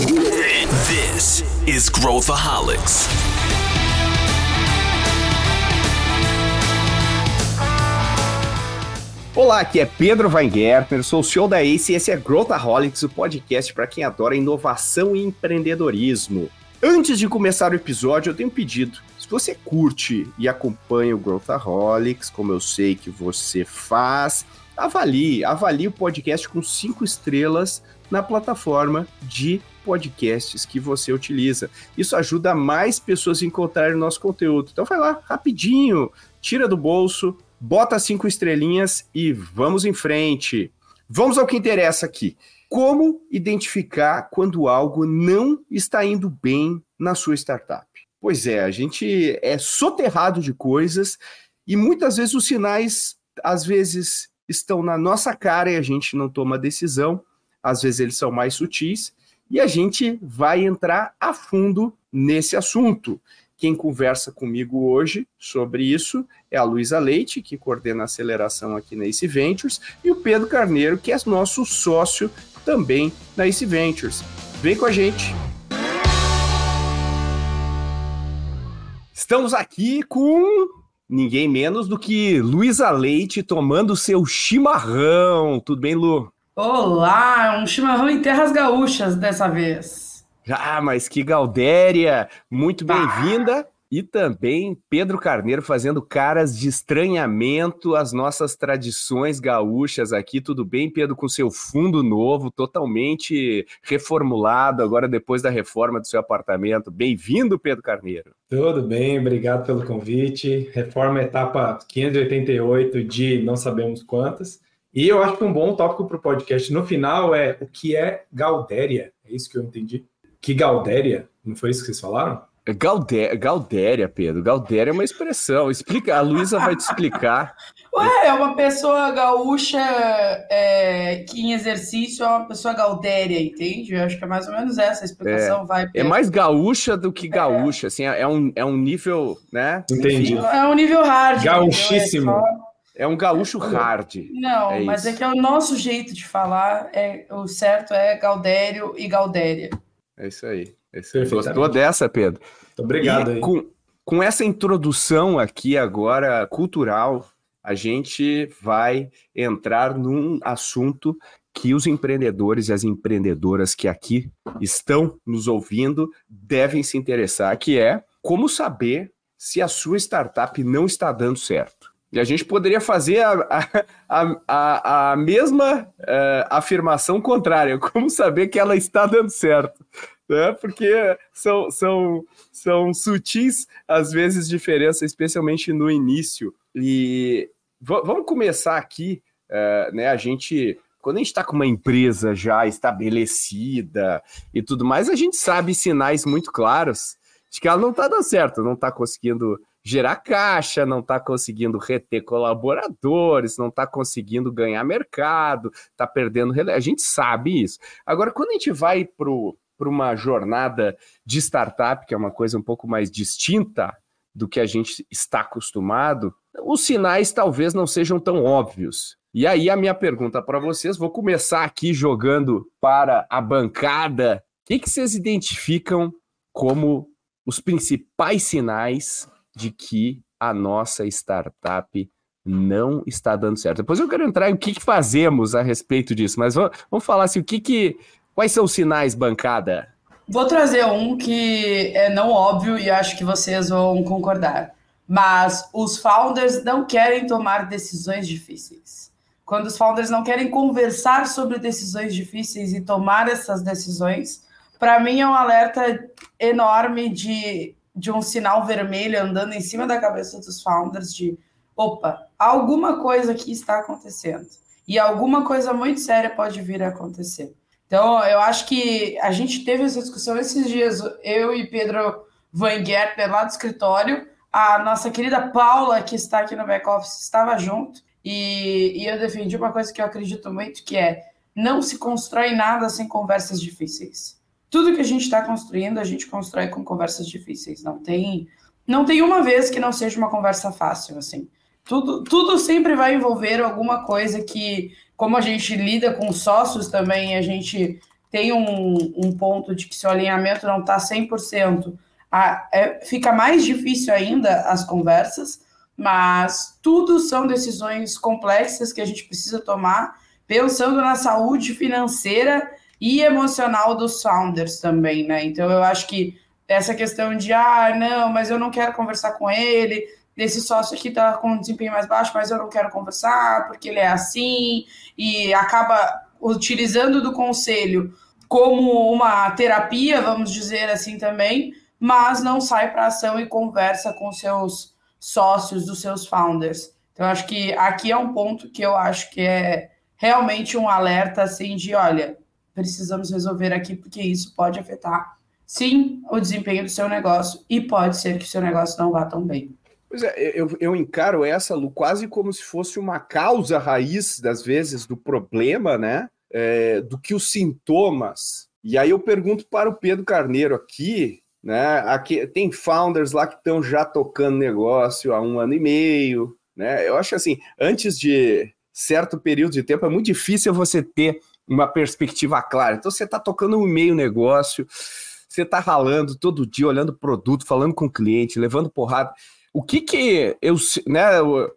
This is Growthaholics. Olá, aqui é Pedro Weingärtner, sou o CEO da ACE e esse é Growthaholics, o podcast para quem adora inovação e empreendedorismo. Antes de começar o episódio, eu tenho um pedido. Se você curte e acompanha o Growthaholics, como eu sei que você faz, avalie, avalie o podcast com cinco estrelas na plataforma de podcasts que você utiliza. Isso ajuda mais pessoas a encontrarem o nosso conteúdo. Então vai lá, rapidinho, tira do bolso, bota cinco estrelinhas e vamos em frente. Vamos ao que interessa aqui. Como identificar quando algo não está indo bem na sua startup? Pois é, a gente é soterrado de coisas e muitas vezes os sinais, às vezes, estão na nossa cara e a gente não toma decisão. Às vezes eles são mais sutis e a gente vai entrar a fundo nesse assunto. Quem conversa comigo hoje sobre isso é a Luísa Leite, que coordena a aceleração aqui na Ace Ventures, e o Pedro Carneiro, que é nosso sócio também na Ace Ventures. Vem com a gente! Estamos aqui com ninguém menos do que Luísa Leite tomando seu chimarrão. Tudo bem, Lu? Olá, um chimarrão em terras gaúchas dessa vez. Ah, mas que Galdéria! Muito bem-vinda. E também Pedro Carneiro fazendo caras de estranhamento às nossas tradições gaúchas aqui. Tudo bem, Pedro, com seu fundo novo, totalmente reformulado agora depois da reforma do seu apartamento. Bem-vindo, Pedro Carneiro. Tudo bem, obrigado pelo convite. Reforma etapa 588 de não sabemos quantas. E eu acho que um bom tópico para o podcast no final é o que é Galdéria. É isso que eu entendi. Que Galdéria? Não foi isso que vocês falaram? Galdé Galdéria, Pedro. Galdéria é uma expressão. Explica, a Luísa vai te explicar. Ué, é uma pessoa gaúcha é, que em exercício é uma pessoa gaudéria, entende? Eu acho que é mais ou menos essa a explicação. É, vai, é mais gaúcha do que gaúcha, é. assim, é um, é um nível, né? Entendi. É um nível hard. Gauchíssimo. É um gaúcho hard. Não, é mas é que é o nosso jeito de falar. É, o certo é Gaudério e Gaudéria. É isso aí. É isso aí. Gostou dessa, Pedro? Muito obrigado. aí. Com, com essa introdução aqui agora cultural, a gente vai entrar num assunto que os empreendedores e as empreendedoras que aqui estão nos ouvindo devem se interessar, que é como saber se a sua startup não está dando certo. E a gente poderia fazer a, a, a, a mesma uh, afirmação contrária, como saber que ela está dando certo. Né? Porque são, são, são sutis, às vezes, diferenças, especialmente no início. E vamos começar aqui, uh, né? A gente quando a gente está com uma empresa já estabelecida e tudo mais, a gente sabe sinais muito claros de que ela não está dando certo, não está conseguindo gerar caixa, não está conseguindo reter colaboradores, não está conseguindo ganhar mercado, está perdendo. A gente sabe isso. Agora, quando a gente vai para uma jornada de startup, que é uma coisa um pouco mais distinta do que a gente está acostumado, os sinais talvez não sejam tão óbvios. E aí a minha pergunta para vocês, vou começar aqui jogando para a bancada. O que, que vocês identificam como os principais sinais de que a nossa startup não está dando certo. Depois eu quero entrar em o que, que fazemos a respeito disso, mas vamos, vamos falar assim, o que que, quais são os sinais, bancada? Vou trazer um que é não óbvio e acho que vocês vão concordar. Mas os founders não querem tomar decisões difíceis. Quando os founders não querem conversar sobre decisões difíceis e tomar essas decisões, para mim é um alerta enorme de de um sinal vermelho andando em cima da cabeça dos founders de opa, alguma coisa aqui está acontecendo. E alguma coisa muito séria pode vir a acontecer. Então, eu acho que a gente teve essa discussão esses dias, eu e Pedro Van Gertner lá do escritório, a nossa querida Paula, que está aqui no back-office, estava junto, e, e eu defendi uma coisa que eu acredito muito, que é não se constrói nada sem conversas difíceis tudo que a gente está construindo, a gente constrói com conversas difíceis. Não tem, não tem uma vez que não seja uma conversa fácil, assim. Tudo, tudo sempre vai envolver alguma coisa que, como a gente lida com sócios também, a gente tem um, um ponto de que se o alinhamento não está 100%, a, é, fica mais difícil ainda as conversas, mas tudo são decisões complexas que a gente precisa tomar, pensando na saúde financeira e emocional dos founders também, né? Então eu acho que essa questão de ah, não, mas eu não quero conversar com ele, esse sócio aqui está com um desempenho mais baixo, mas eu não quero conversar porque ele é assim, e acaba utilizando do conselho como uma terapia, vamos dizer assim também, mas não sai para ação e conversa com seus sócios, dos seus founders. Então, acho que aqui é um ponto que eu acho que é realmente um alerta assim de, olha, precisamos resolver aqui, porque isso pode afetar, sim, o desempenho do seu negócio e pode ser que o seu negócio não vá tão bem. Pois é, eu, eu encaro essa, Lu, quase como se fosse uma causa raiz, das vezes, do problema, né? É, do que os sintomas. E aí eu pergunto para o Pedro Carneiro aqui, né? Aqui, tem founders lá que estão já tocando negócio há um ano e meio, né? Eu acho assim, antes de certo período de tempo, é muito difícil você ter uma perspectiva clara. Então você está tocando um meio negócio, você está ralando todo dia, olhando produto, falando com o cliente, levando porrada. O que que eu, né,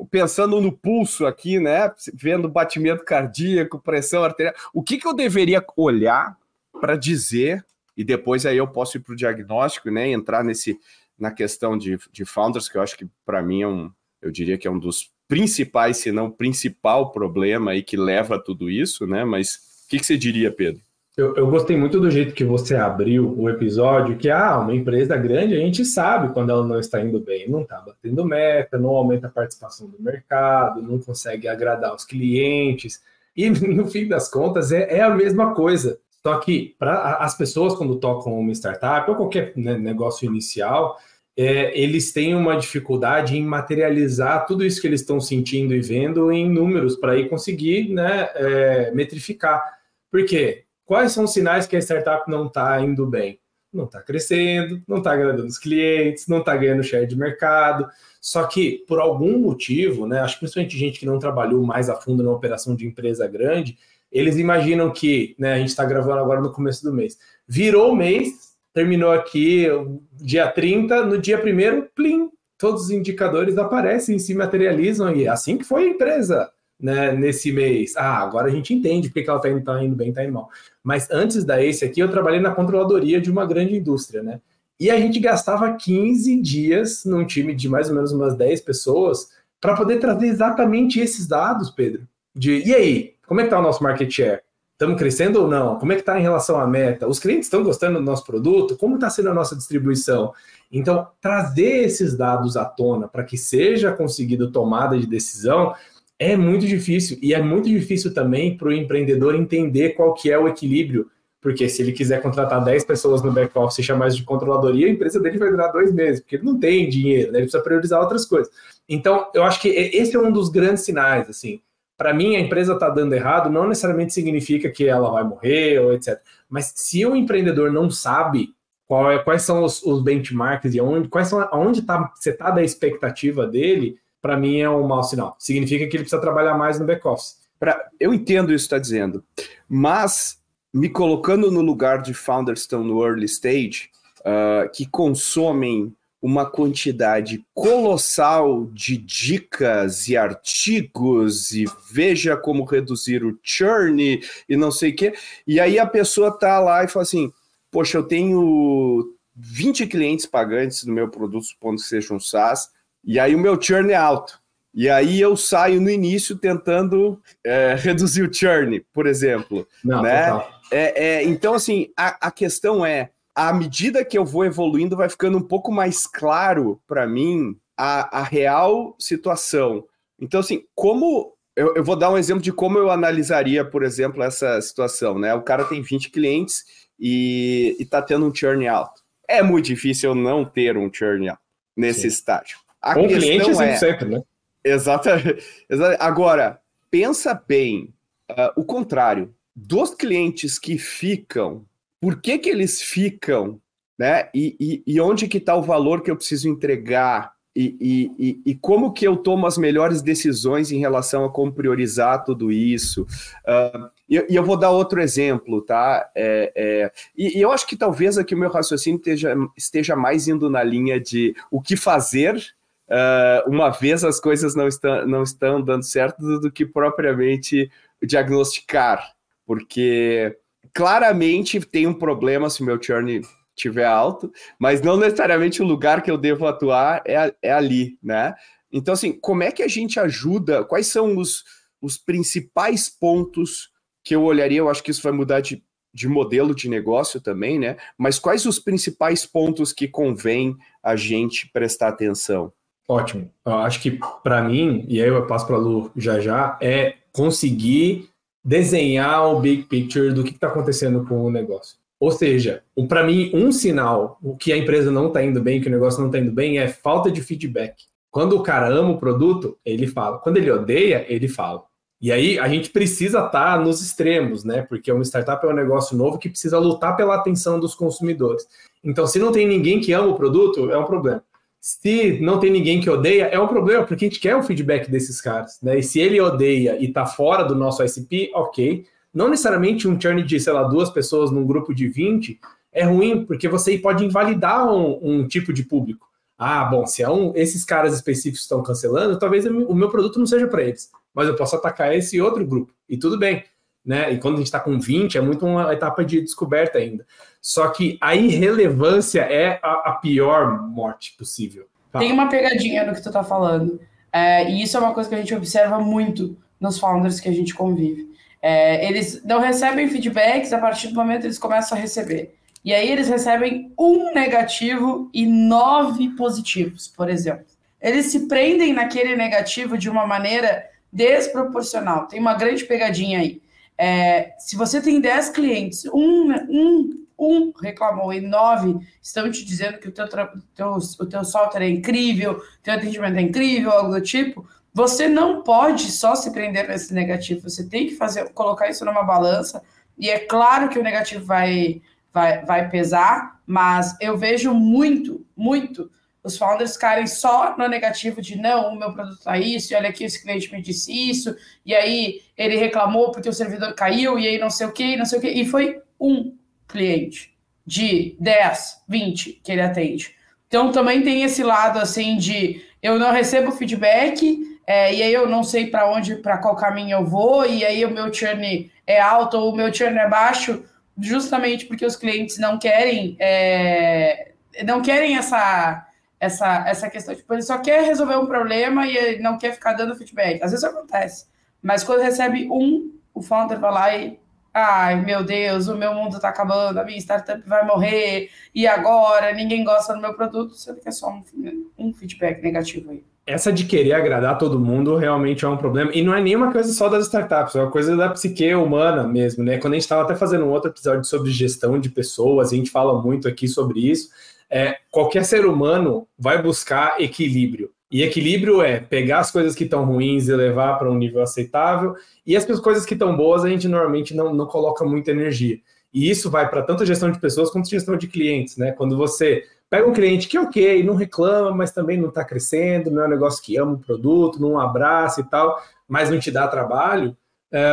pensando no pulso aqui, né, vendo batimento cardíaco, pressão arterial, o que que eu deveria olhar para dizer e depois aí eu posso ir para o diagnóstico, né, entrar nesse na questão de, de founders que eu acho que para mim é um, eu diria que é um dos principais, se não principal problema aí que leva a tudo isso, né? Mas que, que você diria, Pedro? Eu, eu, gostei muito do jeito que você abriu o episódio, que ah, uma empresa grande a gente sabe quando ela não está indo bem, não está batendo meta, não aumenta a participação do mercado, não consegue agradar os clientes. E no fim das contas é, é a mesma coisa. Só que para as pessoas quando tocam uma startup ou qualquer né, negócio inicial, é, eles têm uma dificuldade em materializar tudo isso que eles estão sentindo e vendo em números para aí conseguir né, é, metrificar. Por quê? Quais são os sinais que a startup não está indo bem? Não está crescendo, não está agradando os clientes, não está ganhando share de mercado. Só que, por algum motivo, né, acho que principalmente gente que não trabalhou mais a fundo na operação de empresa grande, eles imaginam que, né, a gente está gravando agora no começo do mês, virou mês, terminou aqui dia 30, no dia 1 plim, todos os indicadores aparecem se materializam, e é assim que foi a empresa né, nesse mês. Ah, agora a gente entende porque que ela está indo, tá indo bem, está indo mal. Mas antes da esse aqui, eu trabalhei na controladoria de uma grande indústria, né? E a gente gastava 15 dias num time de mais ou menos umas 10 pessoas para poder trazer exatamente esses dados, Pedro. De, e aí, como é que está o nosso market share? Estamos crescendo ou não? Como é que está em relação à meta? Os clientes estão gostando do nosso produto? Como está sendo a nossa distribuição? Então, trazer esses dados à tona para que seja conseguido tomada de decisão é muito difícil. E é muito difícil também para o empreendedor entender qual que é o equilíbrio. Porque se ele quiser contratar 10 pessoas no back-office e chamar isso de controladoria, a empresa dele vai durar dois meses, porque ele não tem dinheiro, né? ele precisa priorizar outras coisas. Então, eu acho que esse é um dos grandes sinais, assim. Para mim, a empresa está dando errado, não necessariamente significa que ela vai morrer ou etc. Mas se o empreendedor não sabe é, quais são os, os benchmarks e onde, quais são, aonde tá, você está da expectativa dele, para mim é um mau sinal. Significa que ele precisa trabalhar mais no back-office. Eu entendo isso que está dizendo, mas me colocando no lugar de founders que estão no early stage, uh, que consomem uma quantidade colossal de dicas e artigos e veja como reduzir o churn e não sei o quê. E aí a pessoa tá lá e fala assim: Poxa, eu tenho 20 clientes pagantes no meu produto, supondo que seja um SaaS, e aí o meu churn é alto. E aí eu saio no início tentando é, reduzir o churn, por exemplo. Não, né? É, é, então, assim, a, a questão é, à medida que eu vou evoluindo, vai ficando um pouco mais claro para mim a, a real situação. Então, assim, como eu, eu, vou dar um exemplo de como eu analisaria, por exemplo, essa situação, né? O cara tem 20 clientes e está tendo um churn alto. É muito difícil não ter um churn alto nesse Sim. estágio. A Com clientes é, sempre, né? Exatamente. Agora, pensa bem, uh, o contrário. Dos clientes que ficam, por que que eles ficam, né? E, e, e onde que está o valor que eu preciso entregar? E, e, e, como que eu tomo as melhores decisões em relação a como priorizar tudo isso? Uh, E, eu vou dar outro exemplo, tá? É, é, e, eu acho que talvez aqui o meu raciocínio esteja, esteja mais indo na linha de o que fazer uh, uma vez as coisas não estão, não estão dando certo do que propriamente diagnosticar, porque claramente tem um problema se meu churn tiver alto, mas não necessariamente o lugar que eu devo atuar é, é ali, né? Então, assim, como é que a gente ajuda? Quais são os, os principais pontos que eu olharia? Eu acho que isso vai mudar de, de modelo de negócio também, né? Mas quais os principais pontos que convém a gente prestar atenção? Ótimo. Eu acho que para mim, e aí eu passo para a Lu já já, é conseguir desenhar o big picture do que está acontecendo com o negócio. Ou seja, para mim, um sinal o que a empresa não está indo bem, que o negócio não está indo bem, é falta de feedback. Quando o cara ama o produto, ele fala. Quando ele odeia, ele fala. E aí a gente precisa estar tá nos extremos, né? Porque uma startup é um negócio novo que precisa lutar pela atenção dos consumidores. Então, se não tem ninguém que ama o produto, é um problema. Se não tem ninguém que odeia, é um problema, porque a gente quer o feedback desses caras, né? E se ele odeia e tá fora do nosso ICP, ok. Não necessariamente um churn de, sei lá, duas pessoas num grupo de 20 é ruim, porque você pode invalidar um, um tipo de público. Ah, bom, se é um, esses caras específicos estão cancelando, talvez o meu produto não seja para eles, mas eu posso atacar esse outro grupo, e tudo bem. Né? E quando a gente está com 20, é muito uma etapa de descoberta ainda. Só que a irrelevância é a, a pior morte possível. Tá? Tem uma pegadinha no que tu está falando. É, e isso é uma coisa que a gente observa muito nos founders que a gente convive. É, eles não recebem feedbacks a partir do momento que eles começam a receber. E aí eles recebem um negativo e nove positivos, por exemplo. Eles se prendem naquele negativo de uma maneira desproporcional. Tem uma grande pegadinha aí. É, se você tem 10 clientes, um, um, um reclamou e nove estão te dizendo que o teu, teu, o teu software é incrível, teu atendimento é incrível, algo do tipo, você não pode só se prender nesse negativo. Você tem que fazer, colocar isso numa balança. E é claro que o negativo vai, vai, vai pesar, mas eu vejo muito, muito os founders ficarem só no negativo de não, o meu produto tá isso, e olha aqui, esse cliente me disse isso, e aí ele reclamou porque o servidor caiu, e aí não sei o que, não sei o que, e foi um cliente de 10, 20 que ele atende. Então também tem esse lado assim de eu não recebo feedback, é, e aí eu não sei para onde, para qual caminho eu vou, e aí o meu churn é alto ou o meu churn é baixo, justamente porque os clientes não querem é, não querem essa essa, essa questão. Tipo, ele só quer resolver um problema e ele não quer ficar dando feedback. Às vezes acontece. Mas quando recebe um, o founder vai lá e. Ai, meu Deus, o meu mundo está acabando, a minha startup vai morrer, e agora? Ninguém gosta do meu produto, você quer só um, um feedback negativo aí essa de querer agradar todo mundo realmente é um problema. E não é nenhuma coisa só das startups, é uma coisa da psique humana mesmo, né? Quando a gente estava até fazendo um outro episódio sobre gestão de pessoas, a gente fala muito aqui sobre isso é, qualquer ser humano vai buscar equilíbrio. E equilíbrio é pegar as coisas que estão ruins e levar para um nível aceitável, e as coisas que estão boas a gente normalmente não, não coloca muita energia. E isso vai para tanto gestão de pessoas quanto gestão de clientes, né? Quando você pega um cliente que, ok, não reclama, mas também não está crescendo, não é um negócio que ama o produto, não abraça e tal, mas não te dá trabalho, é,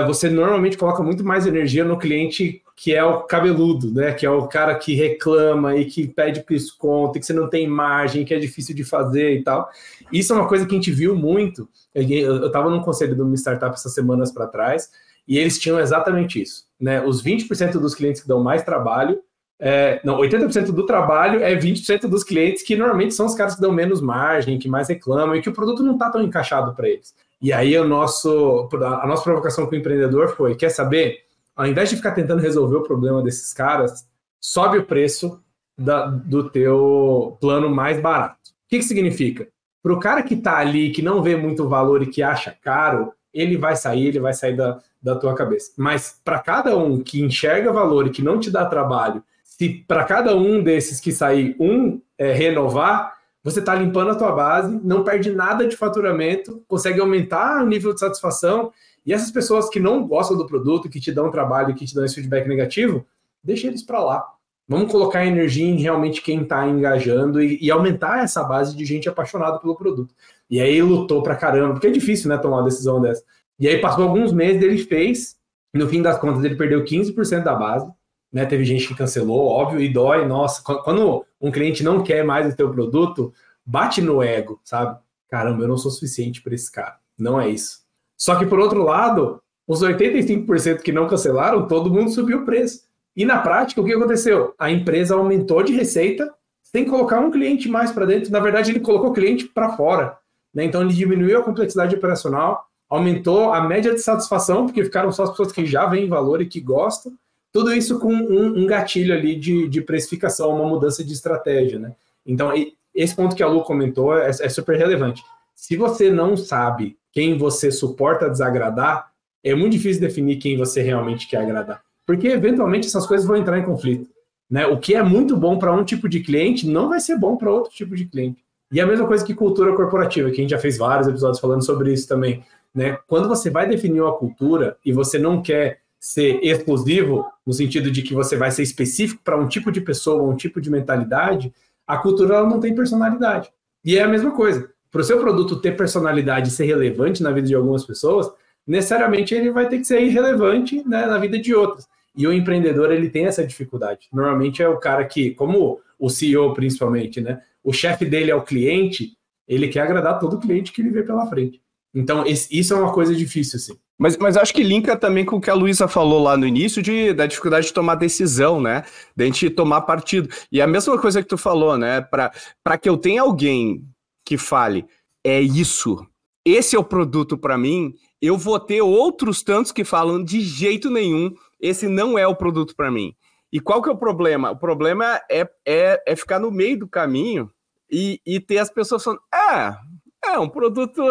você normalmente coloca muito mais energia no cliente que é o cabeludo, né? Que é o cara que reclama e que pede desconto, e que você não tem margem, que é difícil de fazer e tal. Isso é uma coisa que a gente viu muito. Eu estava num conselho de uma startup essas semanas para trás, e eles tinham exatamente isso. Né? Os 20% dos clientes que dão mais trabalho, é, não, 80% do trabalho é 20% dos clientes que normalmente são os caras que dão menos margem, que mais reclamam e que o produto não está tão encaixado para eles. E aí o nosso, a nossa provocação com o empreendedor foi, quer saber? Ao invés de ficar tentando resolver o problema desses caras, sobe o preço da, do teu plano mais barato. O que, que significa? Para o cara que está ali, que não vê muito valor e que acha caro, ele vai sair, ele vai sair da, da tua cabeça. Mas para cada um que enxerga valor e que não te dá trabalho, se para cada um desses que sair, um é, renovar, você está limpando a tua base, não perde nada de faturamento, consegue aumentar o nível de satisfação. E essas pessoas que não gostam do produto, que te dão trabalho, que te dão esse feedback negativo, deixa eles para lá. Vamos colocar energia em realmente quem está engajando e, e, aumentar essa base de gente apaixonada pelo produto. E aí lutou para caramba, porque é difícil, né, tomar uma decisão dessa. E aí passou alguns meses, ele fez, No fim das contas, ele perdeu 15% da base, né? Teve gente que cancelou, óbvio, e dói. Nossa, quando um cliente não quer mais o teu produto, bate no ego, sabe? Caramba, eu não sou suficiente para esse cara. Não é isso. Só que por outro lado, os 85% que não cancelaram, todo mundo subiu o preço. E na prática, o que aconteceu? A empresa aumentou de receita sem colocar um cliente mais para dentro. Na verdade, ele colocou o cliente para fora. Né? Então, ele diminuiu a complexidade operacional, aumentou a média de satisfação, porque ficaram só as pessoas que já veem valor e que gostam. Tudo isso com um, um gatilho ali de, de, precificação, uma mudança de estratégia. Né? Então, esse ponto que a Lu comentou é, é super relevante. Se você não sabe quem você suporta desagradar, é muito difícil definir quem você realmente quer agradar. Porque, eventualmente, essas coisas vão entrar em conflito. Né? O que é muito bom para um tipo de cliente não vai ser bom para outro tipo de cliente. E a mesma coisa que cultura corporativa, que a gente já fez vários episódios falando sobre isso também. Né? Quando você vai definir uma cultura e você não quer ser exclusivo, no sentido de que você vai ser específico para um tipo de pessoa, um tipo de mentalidade, a cultura não tem personalidade. E é a mesma coisa. Para o seu produto ter personalidade e ser relevante na vida de algumas pessoas, necessariamente ele vai ter que ser irrelevante né, na vida de outras. E o empreendedor ele tem essa dificuldade. Normalmente é o cara que, como o CEO principalmente, né? O chefe dele é o cliente, ele quer agradar todo cliente que ele vê pela frente. Então, isso é uma coisa difícil, assim. Mas, mas acho que linka também com o que a Luísa falou lá no início, de, da dificuldade de tomar decisão, né? Da gente tomar partido. E a mesma coisa que tu falou, né? Para que eu tenha alguém que fale, é isso, esse é o produto para mim, eu vou ter outros tantos que falam de jeito nenhum, esse não é o produto para mim. E qual que é o problema? O problema é, é, é ficar no meio do caminho e, e ter as pessoas falando, ah, é um produto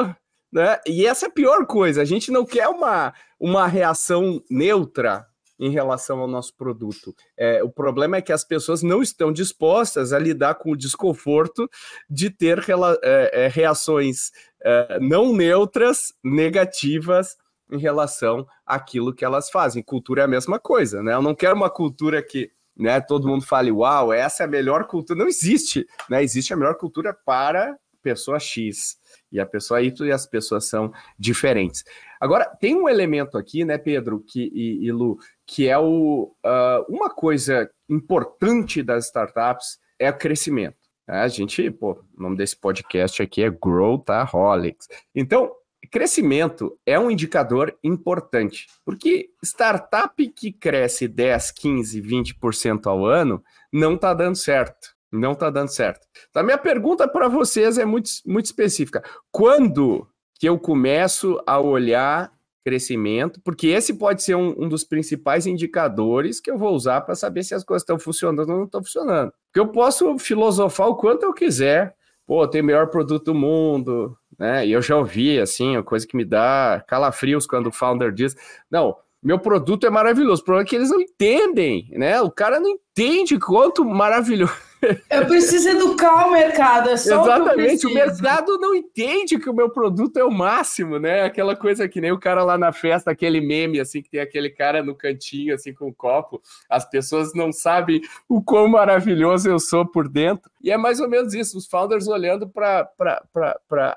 né? E essa é a pior coisa. A gente não quer uma, uma reação neutra em relação ao nosso produto. É, o problema é que as pessoas não estão dispostas a lidar com o desconforto de ter é, é, reações é, não neutras, negativas em relação àquilo que elas fazem. Cultura é a mesma coisa, né? Eu não quero uma cultura que né, todo mundo fale, uau, essa é a melhor cultura. Não existe, né? Existe a melhor cultura para pessoa X e a pessoa Y e as pessoas são diferentes. Agora, tem um elemento aqui, né, Pedro que, e, e Lu, que é o, uh, uma coisa importante das startups é o crescimento. Né? A gente, pô, o nome desse podcast aqui é Growthaholics. Então, crescimento é um indicador importante, porque startup que cresce 10, 15, 20% ao ano não está dando certo. Não está dando certo. Então, a minha pergunta para vocês é muito, muito específica. Quando que eu começo a olhar crescimento? Porque esse pode ser um, um dos principais indicadores que eu vou usar para saber se as coisas estão funcionando ou não estão funcionando. Porque eu posso filosofar o quanto eu quiser. Pô, tem o melhor produto do mundo, né? E eu já ouvi, assim, uma coisa que me dá calafrios quando o founder diz: não, meu produto é maravilhoso. O problema é que eles não entendem, né? O cara não entende quanto maravilhoso eu preciso educar o mercado, é só Exatamente, o, o, mercado não entende que o meu produto é o máximo, né? Aquela coisa que nem o cara lá na festa, aquele meme, assim, que tem aquele cara no cantinho, assim, com um copo. As pessoas não sabem o quão maravilhoso eu sou por dentro. E é mais ou menos isso, os founders olhando para.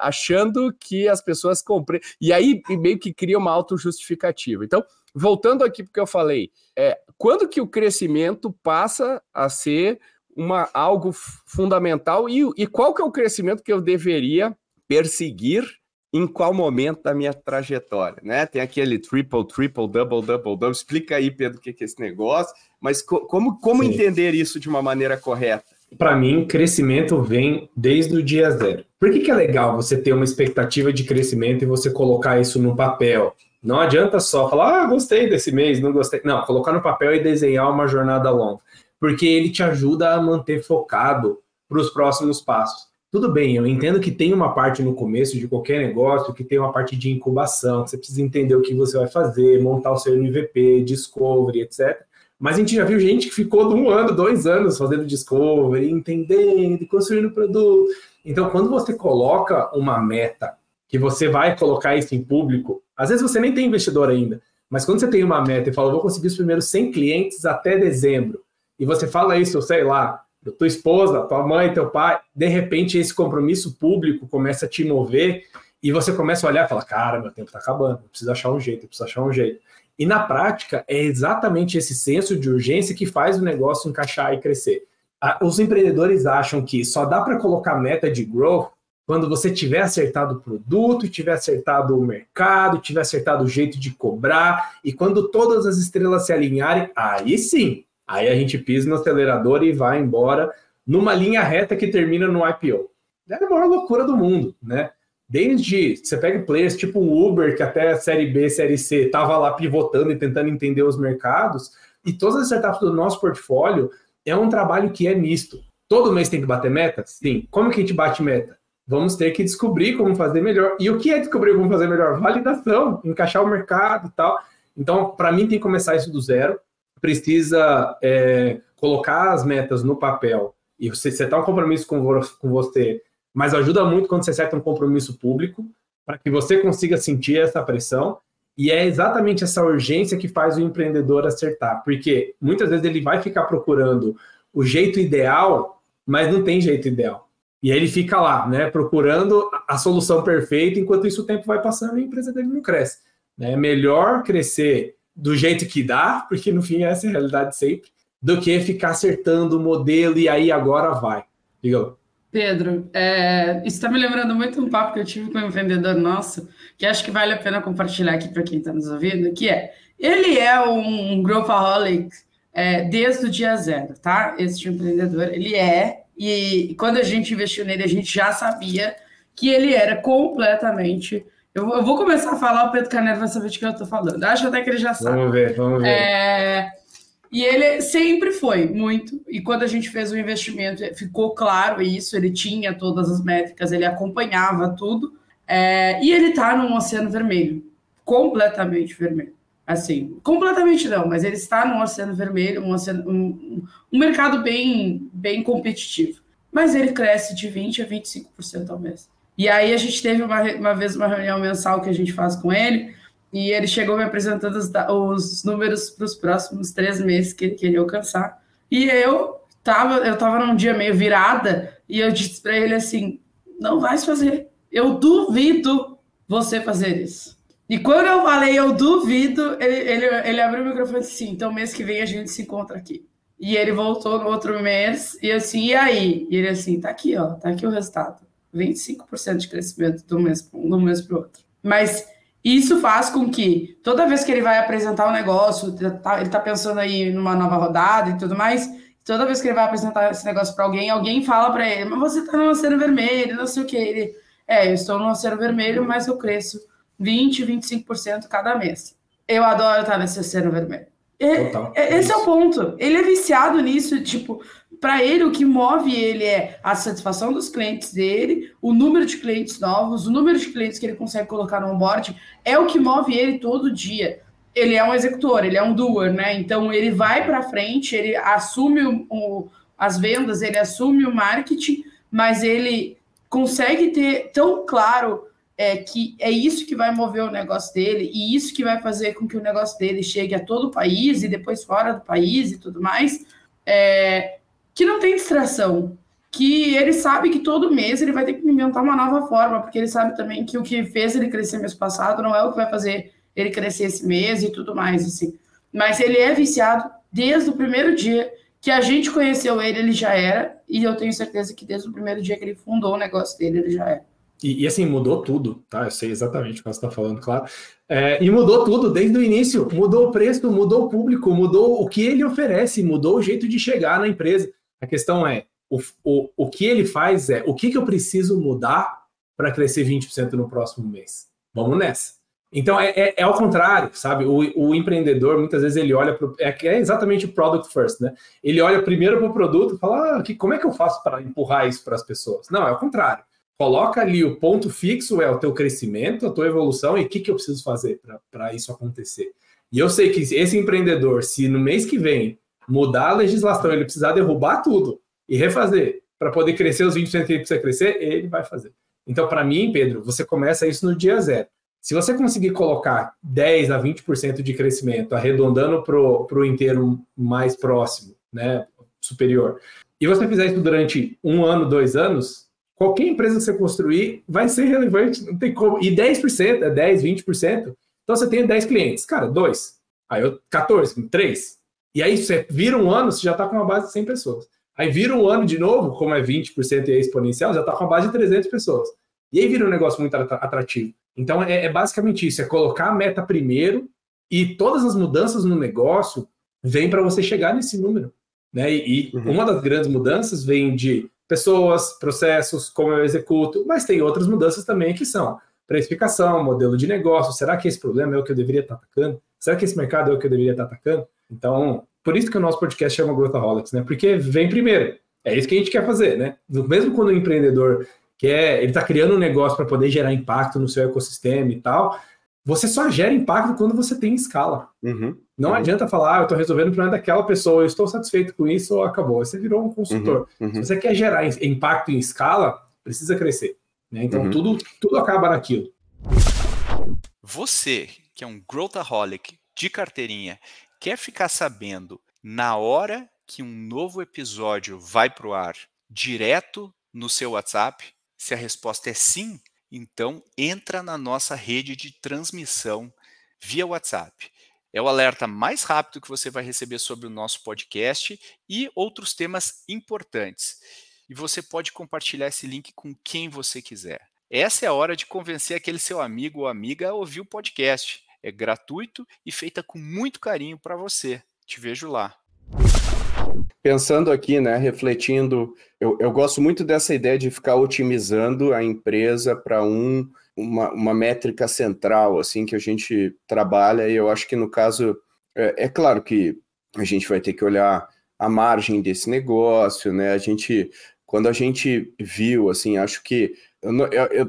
achando que as pessoas comprem. E aí meio que cria uma autojustificativa. Então, voltando aqui porque eu falei, é, quando que o crescimento passa a ser uma, algo fundamental e, e qual que é o crescimento que eu deveria perseguir em qual momento da minha trajetória, né? Tem aquele triple, triple, double, double, double. Explica aí, Pedro, o que é esse negócio, mas co como, como entender isso de uma maneira correta? Para mim, crescimento vem desde o dia zero. Por que, que é legal você ter uma expectativa de crescimento e você colocar isso no papel? Não adianta só falar, ah, gostei desse mês, não gostei. Não, colocar no papel e desenhar uma jornada longa porque ele te ajuda a manter focado para os próximos passos. Tudo bem, eu entendo que tem uma parte no começo de qualquer negócio que tem uma parte de incubação, que você precisa entender o que você vai fazer, montar o seu MVP, discovery, etc. Mas a gente já viu gente que ficou de um ano, dois anos fazendo discovery, entendendo, construindo produto. Então, quando você coloca uma meta, que você vai colocar isso em público, às vezes você nem tem investidor ainda, mas quando você tem uma meta e fala, vou conseguir os primeiros 100 clientes até dezembro, e você fala isso, sei lá, tua esposa, tua mãe, teu pai, de repente esse compromisso público começa a te mover e você começa a olhar e fala, cara, meu tempo está acabando, eu preciso achar um jeito, eu preciso achar um jeito. E na prática, é exatamente esse senso de urgência que faz o negócio encaixar e crescer. Os empreendedores acham que só dá para colocar meta de growth quando você tiver acertado o produto, tiver acertado o mercado, tiver acertado o jeito de cobrar, e quando todas as estrelas se alinharem, aí sim, aí a gente pisa no acelerador e vai embora numa linha reta que termina no IPO. É a maior loucura do mundo, né? Desde você pega players tipo o Uber, que até a série B, série C estava lá pivotando e tentando entender os mercados, e todas as startups do nosso portfólio é um trabalho que é misto. Todo mês tem que bater meta? Sim. Como que a gente bate meta? Vamos ter que descobrir como fazer melhor. E o que é descobrir como fazer melhor? Validação, encaixar o mercado e tal. Então, para mim, tem que começar isso do zero. Precisa é, colocar as metas no papel e você setar um compromisso com, com você mas ajuda muito quando você seta um compromisso público para que você consiga sentir essa pressão. E é exatamente essa urgência que faz o empreendedor acertar, porque muitas vezes ele vai ficar procurando o jeito ideal, mas não tem jeito ideal. E aí ele fica lá, né, procurando a solução perfeita, enquanto isso o tempo vai passando e a empresa dele não cresce. Né? É melhor crescer do jeito que dá, porque no fim essa é a realidade sempre, do que ficar acertando o modelo e aí agora vai. Diga Pedro, é, isso está me lembrando muito um papo que eu tive com um vendedor nosso, que acho que vale a pena compartilhar aqui para quem está nos ouvindo, que é, ele é um, um growthaholic é, desde o dia zero, tá? Esse tipo empreendedor, ele é, e quando a gente investiu nele, a gente já sabia que ele era completamente... Eu, eu vou começar a falar, o Pedro Carneiro vai saber de que eu estou falando. Acho até que ele já sabe. Vamos ver, vamos ver. É, e ele sempre foi muito. E quando a gente fez o investimento, ficou claro isso. Ele tinha todas as métricas, ele acompanhava tudo. É, e ele está num oceano vermelho, completamente vermelho. Assim, completamente não, mas ele está num oceano vermelho, um, oceano, um, um mercado bem, bem competitivo. Mas ele cresce de 20% a 25% ao mês. E aí a gente teve uma, uma vez uma reunião mensal que a gente faz com ele e ele chegou me apresentando os, os números para os próximos três meses que ele queria alcançar. E eu tava, eu tava num dia meio virada e eu disse para ele assim: não vai fazer. Eu duvido você fazer isso. E quando eu falei eu duvido, ele, ele, ele abriu o microfone e disse: sim, então mês que vem a gente se encontra aqui. E ele voltou no outro mês e assim, e aí? E ele assim, tá aqui, ó, tá aqui o resultado. 25% de crescimento um mês para um mês para o outro. Mas isso faz com que toda vez que ele vai apresentar um negócio, tá, ele está pensando aí numa nova rodada e tudo mais, toda vez que ele vai apresentar esse negócio para alguém, alguém fala para ele, mas você está no oceano vermelho, não sei o que. Ele, é, eu estou no oceano vermelho, mas eu cresço 20, 25% cada mês. Eu adoro estar nesse oceano vermelho. Total. Esse é o ponto. Ele é viciado nisso, tipo, para ele, o que move ele é a satisfação dos clientes dele, o número de clientes novos, o número de clientes que ele consegue colocar no onboard, é o que move ele todo dia. Ele é um executor, ele é um doer, né? Então ele vai para frente, ele assume o, o, as vendas, ele assume o marketing, mas ele consegue ter tão claro é, que é isso que vai mover o negócio dele e isso que vai fazer com que o negócio dele chegue a todo o país e depois fora do país e tudo mais. É, que não tem distração, que ele sabe que todo mês ele vai ter que inventar uma nova forma, porque ele sabe também que o que fez ele crescer mês passado não é o que vai fazer ele crescer esse mês e tudo mais, assim. Mas ele é viciado desde o primeiro dia que a gente conheceu ele, ele já era, e eu tenho certeza que desde o primeiro dia que ele fundou o negócio dele, ele já era. E, e, assim, mudou tudo, tá? Eu sei exatamente o que você está falando, claro. É, e mudou tudo desde o início. Mudou o preço, mudou o público, mudou o que ele oferece, mudou o jeito de chegar na empresa. A questão é, o, o, o que ele faz é, o que, que eu preciso mudar para crescer 20% no próximo mês? Vamos nessa. Então, é, é, é, ao contrário, sabe? O, o empreendedor, muitas vezes, ele olha para é, é exatamente o product first, né? Ele olha primeiro para o produto e fala, ah, que, como é que eu faço para empurrar isso para as pessoas? Não, é o contrário. Coloca ali o ponto fixo, é o teu crescimento, a tua evolução e o que, que eu preciso fazer para isso acontecer. E eu sei que esse empreendedor, se no mês que vem mudar a legislação, ele precisar derrubar tudo e refazer para poder crescer os 20% que ele precisa crescer, ele vai fazer. Então, para mim, Pedro, você começa isso no dia zero. Se você conseguir colocar 10 a 20% de crescimento, arredondando para o inteiro mais próximo, né, superior, e você fizer isso durante um ano, dois anos, qualquer empresa que você construir vai ser relevante, não tem como. E 10%, é 10, 20%. Então você tem 10 clientes, cara, dois. Aí eu, 14, 3. E aí você vira um ano, você já está com uma base de 100 pessoas. Aí vira um ano de novo, como é 20% e é exponencial, já está com uma base de 300 pessoas. E aí vira um negócio muito atrativo. Então é, é basicamente isso: é colocar a meta primeiro e todas as mudanças no negócio vêm para você chegar nesse número. Né? E, e uhum. uma das grandes mudanças vem de pessoas, processos, como eu executo, mas tem outras mudanças também que são precificação, modelo de negócio. Será que esse problema é o que eu deveria estar atacando? Será que esse mercado é o que eu deveria estar atacando? Então, por isso que o nosso podcast chama Growthaholics, né? Porque vem primeiro. É isso que a gente quer fazer, né? Mesmo quando o empreendedor quer, ele está criando um negócio para poder gerar impacto no seu ecossistema e tal, você só gera impacto quando você tem escala. Uhum. Não uhum. adianta falar, ah, eu estou resolvendo o problema daquela pessoa, eu estou satisfeito com isso, ou acabou. Você virou um consultor. Uhum. uhum. Se você quer gerar impacto em escala, precisa crescer. Né? Então, uhum. tudo, tudo acaba naquilo. Você, que é um growthaholic de carteirinha, quer ficar sabendo na hora que um novo episódio vai para o ar, direto no seu WhatsApp? Se a resposta é sim, então entra na nossa rede de transmissão via WhatsApp. É o alerta mais rápido que você vai receber sobre o nosso podcast e outros temas importantes e você pode compartilhar esse link com quem você quiser. Essa é a hora de convencer aquele seu amigo ou amiga a ouvir o podcast. É gratuito e feita com muito carinho para você. Te vejo lá. Pensando aqui, né, refletindo, eu, eu gosto muito dessa ideia de ficar otimizando a empresa para um, uma, uma métrica central, assim, que a gente trabalha, e eu acho que no caso, é, é claro que a gente vai ter que olhar a margem desse negócio, né? A gente quando a gente viu, assim, acho que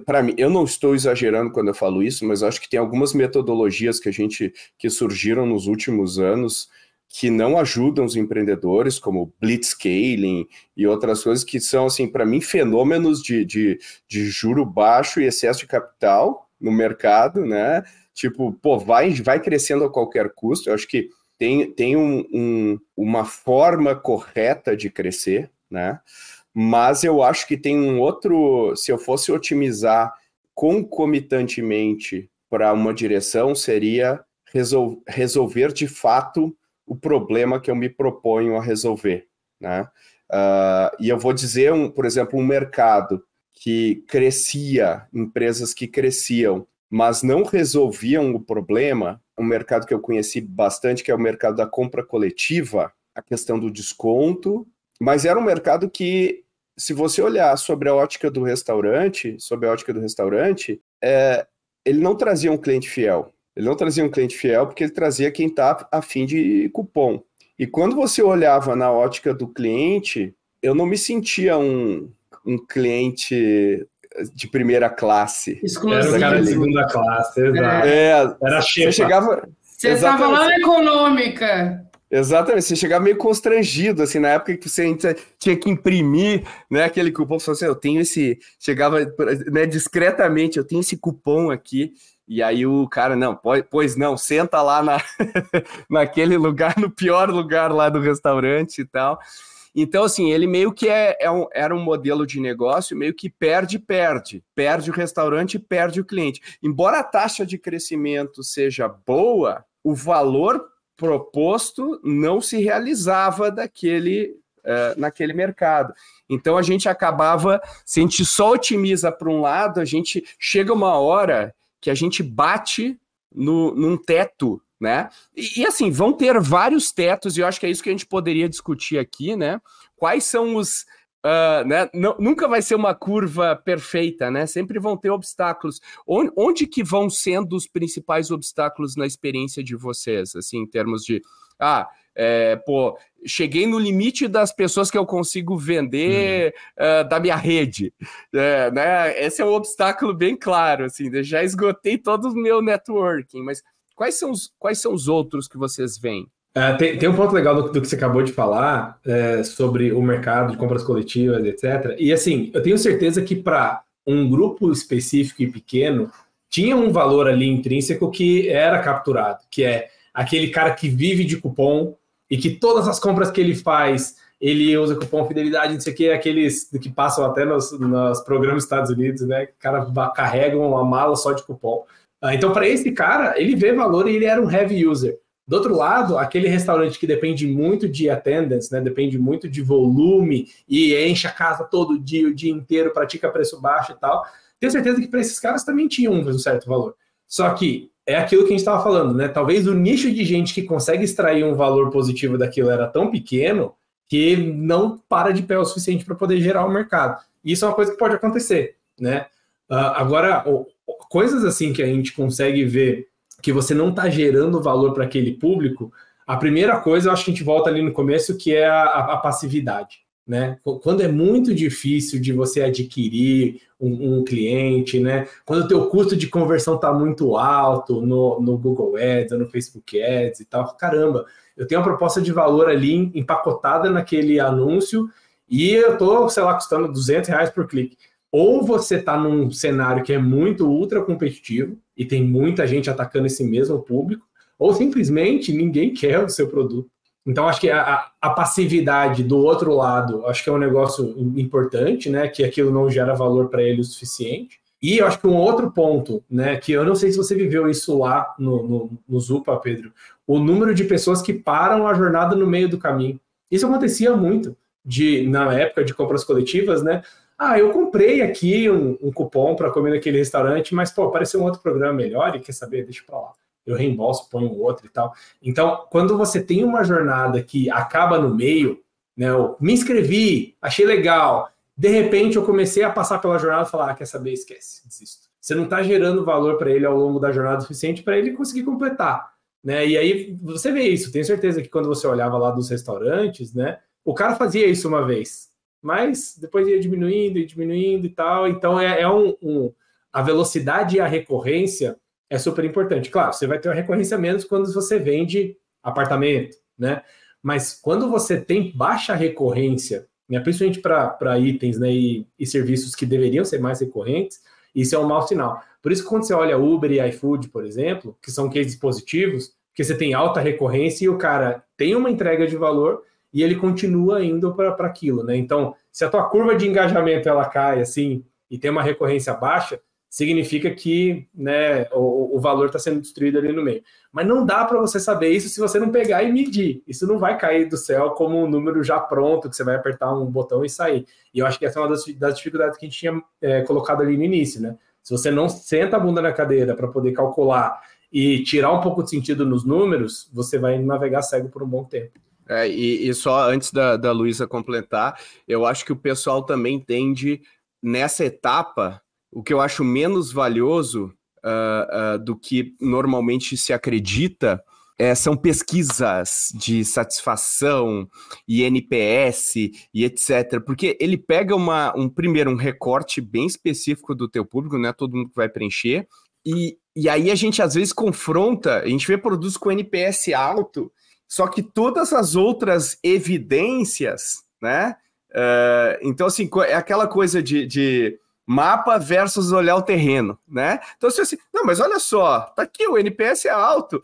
para mim, eu não estou exagerando quando eu falo isso, mas acho que tem algumas metodologias que a gente que surgiram nos últimos anos que não ajudam os empreendedores, como blitzscaling e outras coisas que são, assim, para mim, fenômenos de, de, de juro baixo e excesso de capital no mercado, né? Tipo, pô, vai, vai crescendo a qualquer custo. Eu acho que tem, tem um, um, uma forma correta de crescer, né? Mas eu acho que tem um outro. Se eu fosse otimizar concomitantemente para uma direção, seria resol resolver de fato o problema que eu me proponho a resolver. Né? Uh, e eu vou dizer, um, por exemplo, um mercado que crescia, empresas que cresciam, mas não resolviam o problema, um mercado que eu conheci bastante, que é o mercado da compra coletiva, a questão do desconto, mas era um mercado que se você olhar sobre a ótica do restaurante, sobre a ótica do restaurante, é, ele não trazia um cliente fiel. Ele não trazia um cliente fiel porque ele trazia quem está a fim de cupom. E quando você olhava na ótica do cliente, eu não me sentia um, um cliente de primeira classe. Exclusivo. Era o cara de segunda classe, exato. É, Era chefe. Você chegava. Você estava lá na econômica. Exatamente, você chegava meio constrangido, assim, na época que você tinha que imprimir, né, aquele cupom, você falou assim, eu tenho esse, chegava, né, discretamente, eu tenho esse cupom aqui, e aí o cara, não, pois não, senta lá na, naquele lugar, no pior lugar lá do restaurante e tal. Então, assim, ele meio que é, é um, era um modelo de negócio meio que perde-perde. Perde o restaurante perde o cliente. Embora a taxa de crescimento seja boa, o valor proposto não se realizava daquele, uh, naquele mercado. Então a gente acabava, se a gente só otimiza para um lado, a gente chega uma hora que a gente bate no, num teto, né? E, e, assim, vão ter vários tetos, e eu acho que é isso que a gente poderia discutir aqui, né? Quais são os Uh, né? nunca vai ser uma curva perfeita, né? Sempre vão ter obstáculos. Onde, onde, que vão sendo os principais obstáculos na experiência de vocês, assim, em termos de, ah, é, pô, cheguei no limite das pessoas que eu consigo vender uhum. uh, da minha rede, é, né? Esse é um obstáculo bem claro, assim, já esgotei todo o meu networking, mas quais são os, quais são os outros que vocês veem? Uh, tem, tem, um ponto legal do, do, que você acabou de falar é, sobre o mercado de compras coletivas, etc. E assim, eu tenho certeza que para um grupo específico e pequeno tinha um valor ali intrínseco que era capturado, que é aquele cara que vive de cupom e que todas as compras que ele faz, ele usa cupom fidelidade, não sei o que, aqueles que passam até nos, nos programas dos Estados Unidos, né? O cara carrega uma mala só de cupom. Uh, então, para esse cara, ele vê valor e ele era um heavy user. Do outro lado, aquele restaurante que depende muito de attendance, né? Depende muito de volume e enche a casa todo dia, o dia inteiro, pratica preço baixo e tal. Tenho certeza que para esses caras também tinha um certo valor. Só que é aquilo que a gente estava falando, né? Talvez o nicho de gente que consegue extrair um valor positivo daquilo era tão pequeno que não para de pé o suficiente para poder gerar o mercado. Isso é uma coisa que pode acontecer, né? Uh, agora, coisas assim que a gente consegue ver que você não está gerando valor para aquele público, a primeira coisa, eu acho que a gente volta ali no começo, que é a, a passividade. Né? Quando é muito difícil de você adquirir um, um cliente, né? Quando o teu custo de conversão está muito alto no, no Google Ads, no Facebook Ads e tal, caramba, eu tenho uma proposta de valor ali empacotada naquele anúncio e eu tô, sei lá, custando 200 reais por clique. Ou você está num cenário que é muito ultra competitivo e tem muita gente atacando esse mesmo público, ou simplesmente ninguém quer o seu produto. Então, acho que a, a, passividade do outro lado, acho que é um negócio importante, né? Que aquilo não gera valor para ele o suficiente. E eu acho que um outro ponto, né? Que eu não sei se você viveu isso lá no, no, no Zupa, Pedro, o número de pessoas que param a jornada no meio do caminho. Isso acontecia muito de na época de compras coletivas, né? Ah, eu comprei aqui um, um cupom para comer naquele restaurante, mas pô, apareceu um outro programa melhor e quer saber, deixa para lá eu reembolso, ponho outro e tal. Então, quando você tem uma jornada que acaba no meio, né? Eu me inscrevi, achei legal, de repente eu comecei a passar pela jornada e falar, ah, quer saber, esquece, desisto. Você não está gerando valor para ele ao longo da jornada suficiente para ele conseguir completar, né? E aí você vê isso. Tenho certeza que quando você olhava lá dos restaurantes, né? O cara fazia isso uma vez, mas depois ia diminuindo e diminuindo e tal. Então é, é um, um a velocidade e a recorrência é super importante. Claro, você vai ter uma recorrência menos quando você vende apartamento, né? Mas quando você tem baixa recorrência, né, principalmente para itens né, e, e, serviços que deveriam ser mais recorrentes, isso é um mau sinal. Por isso, quando você olha Uber e iFood, por exemplo, que são cases positivos, que você tem alta recorrência e o cara tem uma entrega de valor e ele continua indo para aquilo, né? Então, se a tua curva de engajamento ela cai assim e tem uma recorrência baixa, significa que né, o, o valor está sendo destruído ali no meio. Mas não dá para você saber isso se você não pegar e medir. Isso não vai cair do céu como um número já pronto, que você vai apertar um botão e sair. E eu acho que essa é uma das, das dificuldades que a gente tinha é, colocado ali no início. Né? Se você não senta a bunda na cadeira para poder calcular e tirar um pouco de sentido nos números, você vai navegar cego por um bom tempo. É, e, e, só antes da, da Luísa completar, eu acho que o pessoal também tende, nessa etapa, o que eu acho menos valioso uh, uh, do que normalmente se acredita é, são pesquisas de satisfação e NPS e etc. Porque ele pega uma, um primeiro um recorte bem específico do teu público, não é todo mundo que vai preencher, e, e aí a gente às vezes confronta, a gente vê produtos com NPS alto, só que todas as outras evidências, né? Uh, então, assim, é aquela coisa de, de mapa versus olhar o terreno, né? Então, se assim, não, mas olha só, tá aqui, o NPS é alto,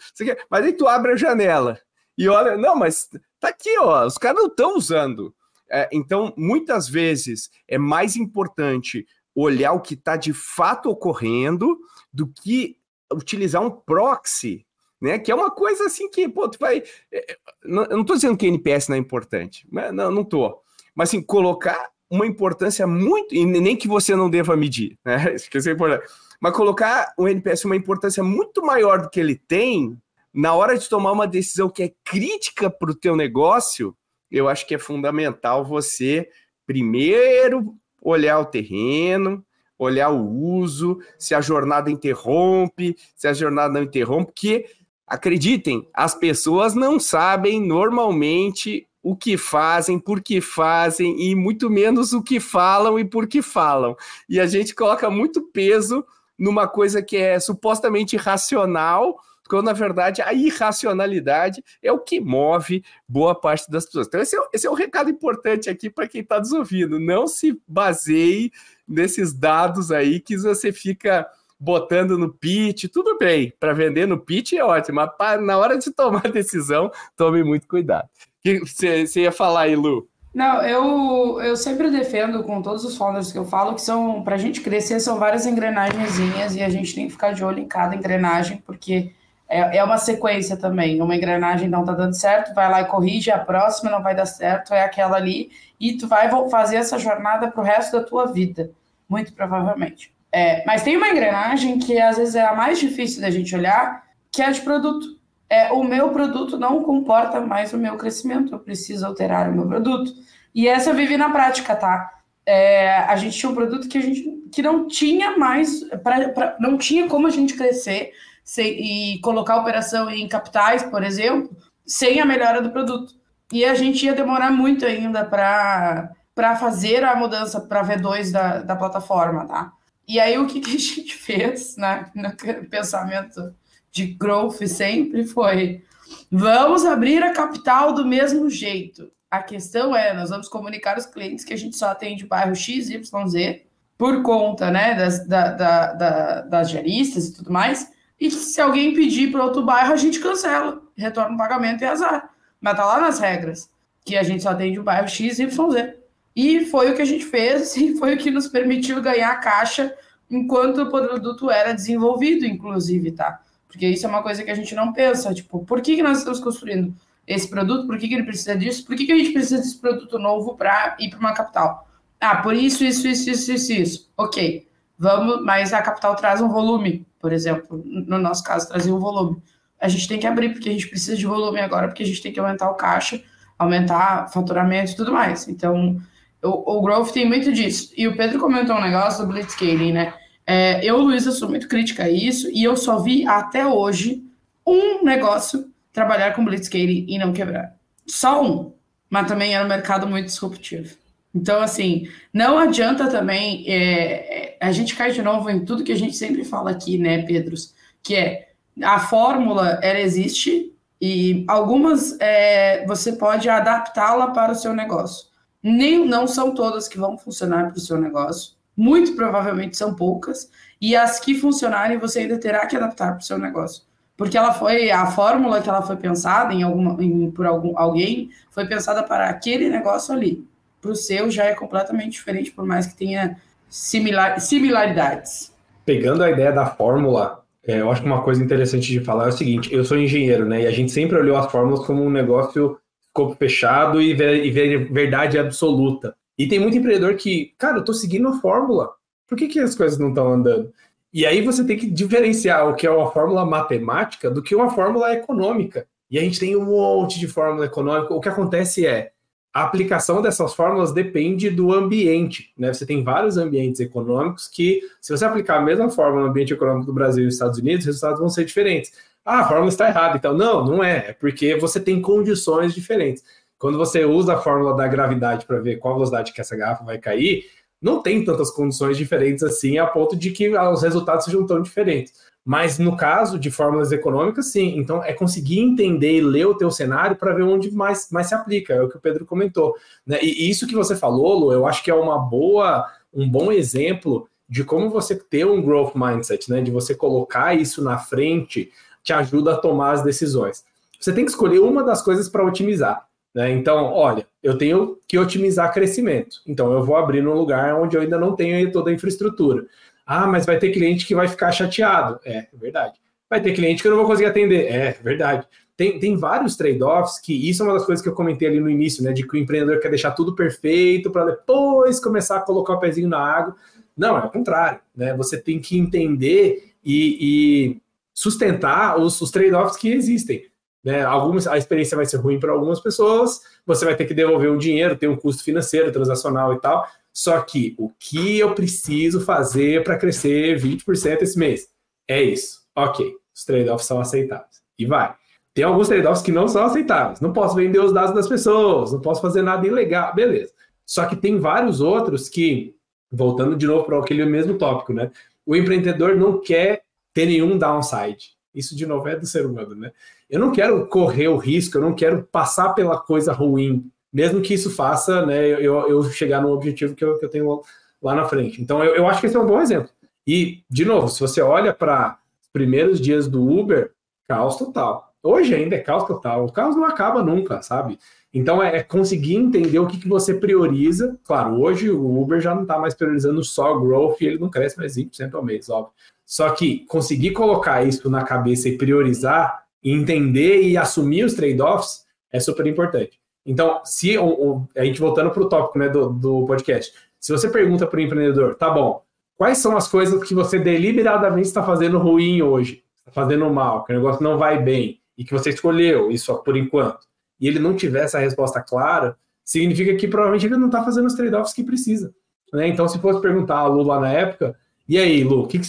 mas aí tu abre a janela e olha, não, mas tá aqui, ó, os caras não estão usando. É, então, muitas vezes é mais importante olhar o que está de fato ocorrendo do que utilizar um proxy, né? Que é uma coisa assim que, pô, tu vai. É, é, eu não estou dizendo que NPS não é importante, né? não, não tô. Mas assim, colocar uma importância muito, e nem que você não deva medir, né? Isso é importante. Mas colocar o NPS uma importância muito maior do que ele tem na hora de tomar uma decisão que é crítica para o teu negócio, eu acho que é fundamental você primeiro olhar o terreno, olhar o uso, se a jornada interrompe, se a jornada não interrompe, porque acreditem, as pessoas não sabem normalmente o que fazem, por que fazem e muito menos o que falam e por que falam. E a gente coloca muito peso numa coisa que é supostamente racional, quando na verdade a irracionalidade é o que move boa parte das pessoas. Então, esse é, esse é um recado importante aqui para quem está nos ouvindo. Não se baseie nesses dados aí que você fica botando no pitch, tudo bem, para vender no pitch é ótimo, mas na hora de tomar decisão, tome muito cuidado que você, ia falar aí, Lu? Não, eu, eu sempre defendo com todos os founders que eu falo que são, para a gente crescer, são várias engrenagenzinhas e a gente tem que ficar de olho em cada engrenagem, porque é, é uma sequência também. Uma engrenagem não tá dando certo, vai lá e corrige, a próxima não vai dar certo, é aquela ali, e tu vai fazer essa jornada pro resto da tua vida, muito provavelmente. É, mas tem uma engrenagem que às vezes é a mais difícil da gente olhar, que é de produto. É, o meu produto não comporta mais o meu crescimento, eu preciso alterar o meu produto. E essa eu vivi na prática, tá? É, a gente tinha um produto que a gente que não tinha mais, pra, pra, não tinha como a gente crescer sem, e colocar operação em capitais, por exemplo, sem a melhora do produto. E a gente ia demorar muito ainda para fazer a mudança para V2 da, da plataforma, tá? E aí o que, que a gente fez, né, no pensamento de growth sempre foi: vamos abrir a capital do mesmo jeito. A questão é, nós vamos comunicar aos clientes que a gente só atende bairro X, Y, Z, por conta né, das, da, da, da, das geristas e tudo mais, e se alguém pedir para outro bairro, a gente cancela, retorna o pagamento e azar. Mas tá lá nas regras, que a gente só atende o bairro X, Y, Z. E foi o que a gente fez, e foi o que nos permitiu ganhar caixa enquanto o produto era desenvolvido, inclusive, tá? Porque isso é uma coisa que a gente não pensa, tipo, por que, que nós estamos construindo esse produto, por que, que ele precisa disso, por que, que a gente precisa desse produto novo para ir para uma capital? Ah, por isso, isso, isso, isso, isso, isso. Ok, vamos, mas a capital traz um volume, por exemplo, no nosso caso, trazia um volume. A gente tem que abrir, porque a gente precisa de volume agora, porque a gente tem que aumentar o caixa, aumentar faturamento e tudo mais. Então, o, o growth tem muito disso. E o Pedro comentou um negócio do blitzscaling, né? É, eu, Luísa, sou muito crítica a isso, e eu só vi até hoje um negócio trabalhar com blitzscaling e não quebrar. Só um, mas também era um mercado muito disruptivo. Então, assim, não adianta também. É, é, a gente cai de novo em tudo que a gente sempre fala aqui, né, Pedros? Que é a fórmula, ela existe e algumas é, você pode adaptá-la para o seu negócio. Nem, não são todas que vão funcionar para o seu negócio. Muito provavelmente são poucas. E as que funcionarem, você ainda terá que adaptar para o seu negócio porque ela foi a fórmula que ela foi pensada em alguma em, por algum alguém foi pensada para aquele negócio ali. Para o seu já é completamente diferente, por mais que tenha similar, similaridades. Pegando a ideia da fórmula, é, eu acho que uma coisa interessante de falar é o seguinte: eu sou engenheiro, né? E a gente sempre olhou as fórmulas como um negócio escopo fechado e, ver, e ver verdade absoluta. E tem muito empreendedor que, cara, eu tô seguindo a fórmula. Por que, que as coisas não estão andando? E aí você tem que diferenciar o que é uma fórmula matemática do que uma fórmula econômica. E a gente tem um monte de fórmula econômica. O que acontece é a aplicação dessas fórmulas depende do ambiente. Né? Você tem vários ambientes econômicos que, se você aplicar a mesma fórmula no ambiente econômico do Brasil e dos Estados Unidos, os resultados vão ser diferentes. Ah, a fórmula está errada. Então, não, não é. É porque você tem condições diferentes. Quando você usa a fórmula da gravidade para ver qual velocidade que essa garrafa vai cair, não tem tantas condições diferentes assim, a ponto de que os resultados sejam tão diferentes. Mas no caso de fórmulas econômicas, sim. Então é conseguir entender e ler o teu cenário para ver onde mais, mais se aplica, é o que o Pedro comentou. Né? E isso que você falou, Lu, eu acho que é uma boa, um bom exemplo de como você ter um growth mindset, né? De você colocar isso na frente, te ajuda a tomar as decisões. Você tem que escolher uma das coisas para otimizar. Né? Então, olha, eu tenho que otimizar crescimento. Então, eu vou abrir num lugar onde eu ainda não tenho toda a infraestrutura. Ah, mas vai ter cliente que vai ficar chateado. É, é verdade. Vai ter cliente que eu não vou conseguir atender. É, verdade. Tem, tem vários trade-offs que isso é uma das coisas que eu comentei ali no início, né? De que o empreendedor quer deixar tudo perfeito para depois começar a colocar o pezinho na água. Não, é o contrário. Né? Você tem que entender e, e sustentar os, os trade-offs que existem. Né? Algumas, a experiência vai ser ruim para algumas pessoas, você vai ter que devolver o dinheiro, tem um custo financeiro, transacional e tal. Só que o que eu preciso fazer para crescer 20% esse mês? É isso. Ok, os trade-offs são aceitáveis. E vai. Tem alguns trade-offs que não são aceitáveis. Não posso vender os dados das pessoas, não posso fazer nada ilegal, beleza. Só que tem vários outros que, voltando de novo para aquele mesmo tópico, né? O empreendedor não quer ter nenhum downside. Isso, de novo, é do ser humano, né? Eu não quero correr o risco, eu não quero passar pela coisa ruim, mesmo que isso faça né, eu, eu chegar no objetivo que eu, que eu tenho lá na frente. Então, eu, eu acho que esse é um bom exemplo. E, de novo, se você olha para os primeiros dias do Uber, caos total. Hoje ainda é caos total. O caos não acaba nunca, sabe? Então é, é conseguir entender o que, que você prioriza. Claro, hoje o Uber já não está mais priorizando só growth ele não cresce mais 20% ao mês, óbvio. Só que conseguir colocar isso na cabeça e priorizar, entender e assumir os trade-offs é super importante. Então, se o, a gente voltando para o tópico né, do, do podcast, se você pergunta para o empreendedor, tá bom, quais são as coisas que você deliberadamente está fazendo ruim hoje, está fazendo mal, que o negócio não vai bem e que você escolheu isso por enquanto, e ele não tiver essa resposta clara, significa que provavelmente ele não está fazendo os trade-offs que precisa. Né? Então, se fosse perguntar a Lu lá na época, e aí, Lu, o que,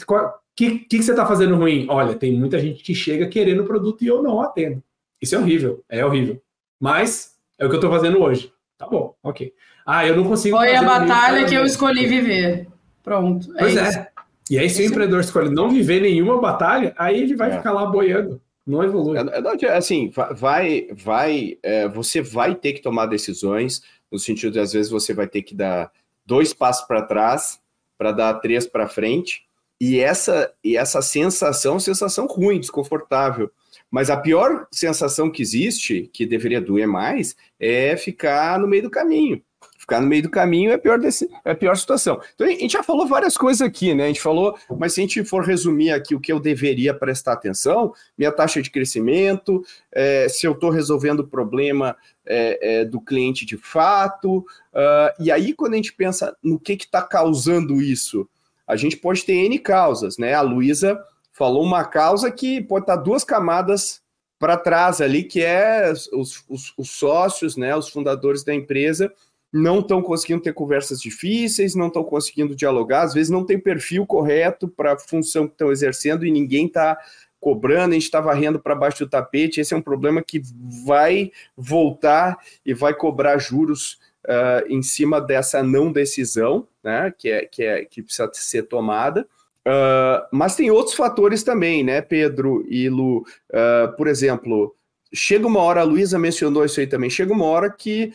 que, que, que você está fazendo ruim? Olha, tem muita gente que chega querendo o produto e eu não atendo. Isso é horrível, é horrível. Mas é o que eu estou fazendo hoje. Tá bom, ok. Ah, eu não consigo. Foi a batalha que eu escolhi viver. Pronto. É pois é. isso. é. E aí, se o empreendedor escolhe não viver nenhuma batalha, aí ele vai é. ficar lá boiando. Não evolui. É, é assim, vai, vai, é, você vai ter que tomar decisões, no sentido de às vezes você vai ter que dar dois passos para trás para dar três para frente. E essa, e essa sensação, sensação ruim, desconfortável. Mas a pior sensação que existe, que deveria doer mais, é ficar no meio do caminho. Ficar no meio do caminho é a pior, desse, é a pior situação. Então a gente já falou várias coisas aqui, né? A gente falou, mas se a gente for resumir aqui o que eu deveria prestar atenção, minha taxa de crescimento, é, se eu estou resolvendo o problema é, é, do cliente de fato. Uh, e aí, quando a gente pensa no que está causando isso, a gente pode ter N causas, né? A Luísa falou uma causa que pode estar duas camadas para trás ali, que é os, os, os, sócios, né, os fundadores da empresa, não estão conseguindo ter conversas difíceis, não estão conseguindo dialogar, às vezes não tem perfil correto para a função que estão exercendo e ninguém está cobrando, a gente está varrendo para baixo do tapete. Esse é um problema que vai voltar e vai cobrar juros uh, em cima dessa não decisão, né, que, é, que, é, que precisa ser tomada. Uh, mas tem outros fatores também, né, Pedro e Lu? Uh, por exemplo, chega uma hora, a Luísa mencionou isso aí também, chega uma hora que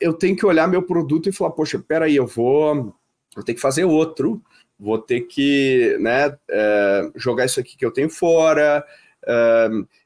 eu tenho que olhar meu produto e falar, poxa, peraí, eu vou, vou ter que fazer outro, vou ter que né, uh, jogar isso aqui que eu tenho fora,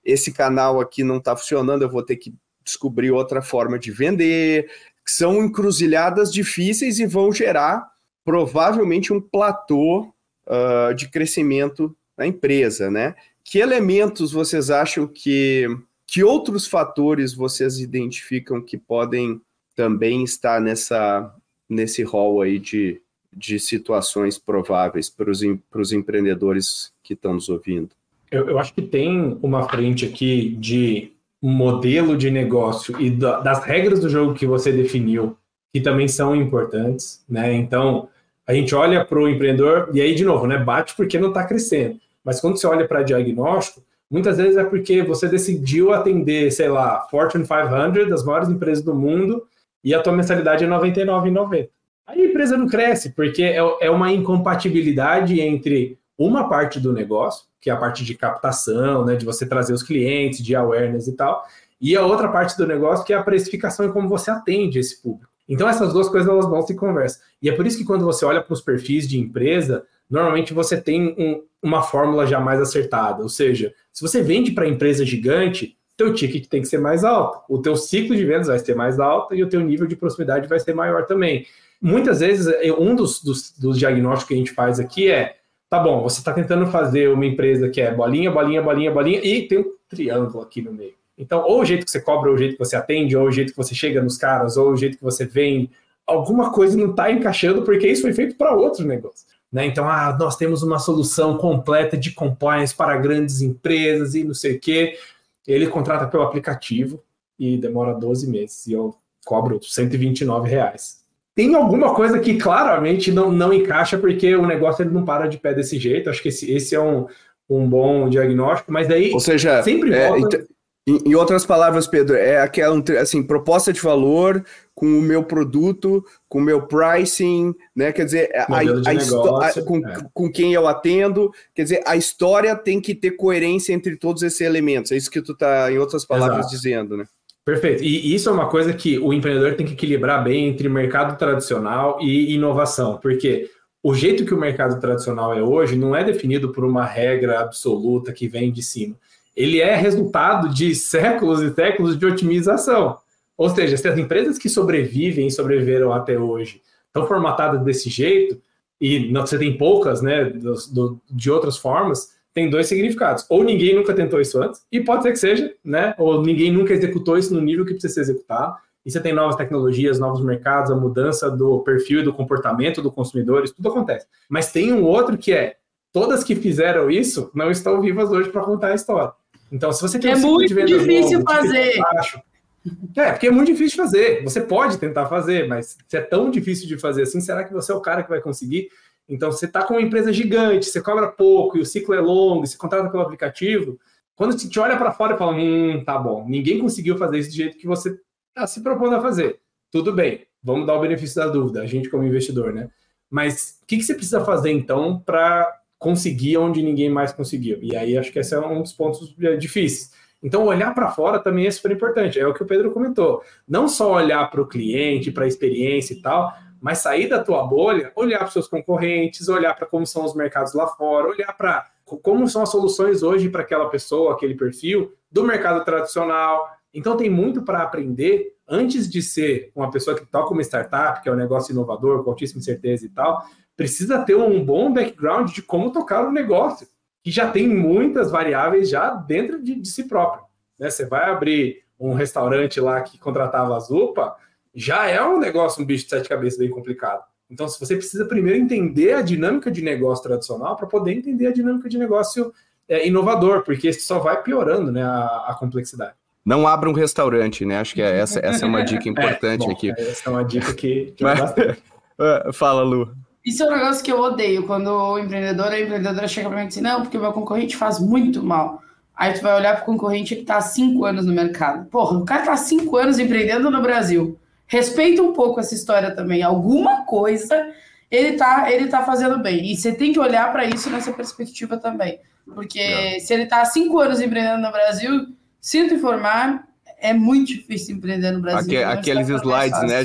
esse canal aqui não está funcionando, eu vou ter que descobrir outra forma de vender. São encruzilhadas difíceis e vão gerar provavelmente um platô uh, de crescimento na empresa, né? Que elementos vocês acham que, que outros fatores vocês identificam que podem também estar nessa, nesse rol aí de, de situações prováveis para os empreendedores que estão nos ouvindo? Eu, eu, acho que tem uma frente aqui de modelo de negócio e da, das regras do jogo que você definiu, que também são importantes, né? Então, a gente olha para o empreendedor e aí, de novo, né, bate porque não está crescendo. Mas quando você olha para diagnóstico, muitas vezes é porque você decidiu atender, sei lá, Fortune 500, das maiores empresas do mundo, e a tua mensalidade é R$ 99,90. Aí a empresa não cresce, porque é, é uma incompatibilidade entre uma parte do negócio, que é a parte de captação, né, de você trazer os clientes, de awareness e tal, e a outra parte do negócio, que é a precificação e como você atende esse público. Então essas duas coisas elas vão se conversam. E é por isso que quando você olha para os perfis de empresa, normalmente você tem um, uma fórmula já mais acertada. Ou seja, se você vende para empresa gigante, teu ticket tem que ser mais alto, o teu ciclo de vendas vai ser mais alto e o teu nível de proximidade vai ser maior também. Muitas vezes, um dos, dos, dos diagnósticos que a gente faz aqui é, tá bom, você está tentando fazer uma empresa que é bolinha, bolinha, bolinha, bolinha, e tem um triângulo aqui no meio. Então, ou o jeito que você cobra, ou o jeito que você atende, ou o jeito que você chega nos caras, ou o jeito que você vem, alguma coisa não está encaixando porque isso foi feito para outro negócio. Né? Então, ah, nós temos uma solução completa de compliance para grandes empresas e não sei o quê. Ele contrata pelo aplicativo e demora 12 meses e eu cobro 129 reais. Tem alguma coisa que claramente não, não encaixa porque o negócio ele não para de pé desse jeito. Acho que esse, esse é um, um bom diagnóstico, mas daí Ou seja, sempre é, volta... Então em, outras palavras, Pedro, é aquela assim, proposta de valor com o meu produto, com o meu pricing, né? Quer dizer, a, a, negócio, a, com, é. com quem eu atendo, quer dizer, a história tem que ter coerência entre todos esses elementos. É isso que tu está, em outras palavras, Exato. dizendo, né? Perfeito. E isso é uma coisa que o empreendedor tem que equilibrar bem entre mercado tradicional e inovação, porque o jeito que o mercado tradicional é hoje não é definido por uma regra absoluta que vem de cima ele é resultado de séculos e séculos de otimização. Ou seja, se as empresas que sobrevivem e sobreviveram até hoje estão formatadas desse jeito, e você tem poucas, né, de outras formas, tem dois significados. Ou ninguém nunca tentou isso antes, e pode ser que seja, né? Ou ninguém nunca executou isso no nível que precisa ser executado. E você tem novas tecnologias, novos mercados, a mudança do perfil e do comportamento do consumidor, isso tudo acontece. Mas tem um outro que é: todas que fizeram isso não estão vivas hoje para contar a história. Então, se você tem é um muito difícil novo, fazer. Baixo, é, porque é muito difícil de fazer. Você pode tentar fazer, mas se é tão difícil de fazer assim, será que você é o cara que vai conseguir? Então, você está com uma empresa gigante, você cobra pouco e o ciclo é longo, você contrata pelo aplicativo. Quando você te olha para fora e fala, hum, tá bom, ninguém conseguiu fazer isso do jeito que você está se propondo a fazer. Tudo bem, vamos dar o benefício da dúvida, a gente como investidor, né? Mas o que, que você precisa fazer então para conseguir onde ninguém mais conseguiu? E aí acho que esse é um dos pontos difíceis então, olhar para fora também é super importante. É o que o Pedro comentou. Não só olhar para o cliente, para a experiência e tal, mas sair da tua bolha, olhar para os seus concorrentes, olhar para como são os mercados lá fora, olhar para como são as soluções hoje para aquela pessoa, aquele perfil do mercado tradicional. Então, tem muito para aprender antes de ser uma pessoa que toca uma startup, que é um negócio inovador, com altíssima certeza e tal. Precisa ter um bom background de como tocar o negócio que já tem muitas variáveis já dentro de, de si próprio. Né? Você vai abrir um restaurante lá que contratava a Zupa, já é um negócio, um bicho de sete cabeças bem complicado. Então, se você precisa primeiro entender a dinâmica de negócio tradicional para poder entender a dinâmica de negócio é, inovador, porque isso só vai piorando né, a, a, complexidade. Não abra um restaurante, né? Acho que é essa, essa é uma dica importante é, bom, aqui. Essa é uma dica que, que Mas, Fala, Lu. Isso é um negócio que eu odeio, quando o empreendedor a empreendedora chega para mim e diz, não, porque o meu concorrente faz muito mal. Aí tu vai olhar para o concorrente que está há cinco anos no mercado. Porra, o cara está há cinco anos empreendendo no Brasil. Respeita um pouco essa história também. Alguma coisa ele está ele tá fazendo bem. E você tem que olhar para isso nessa perspectiva também. Porque é. se ele está há cinco anos empreendendo no Brasil, sinto informar, é muito difícil empreender no Brasil. aqueles slides, né?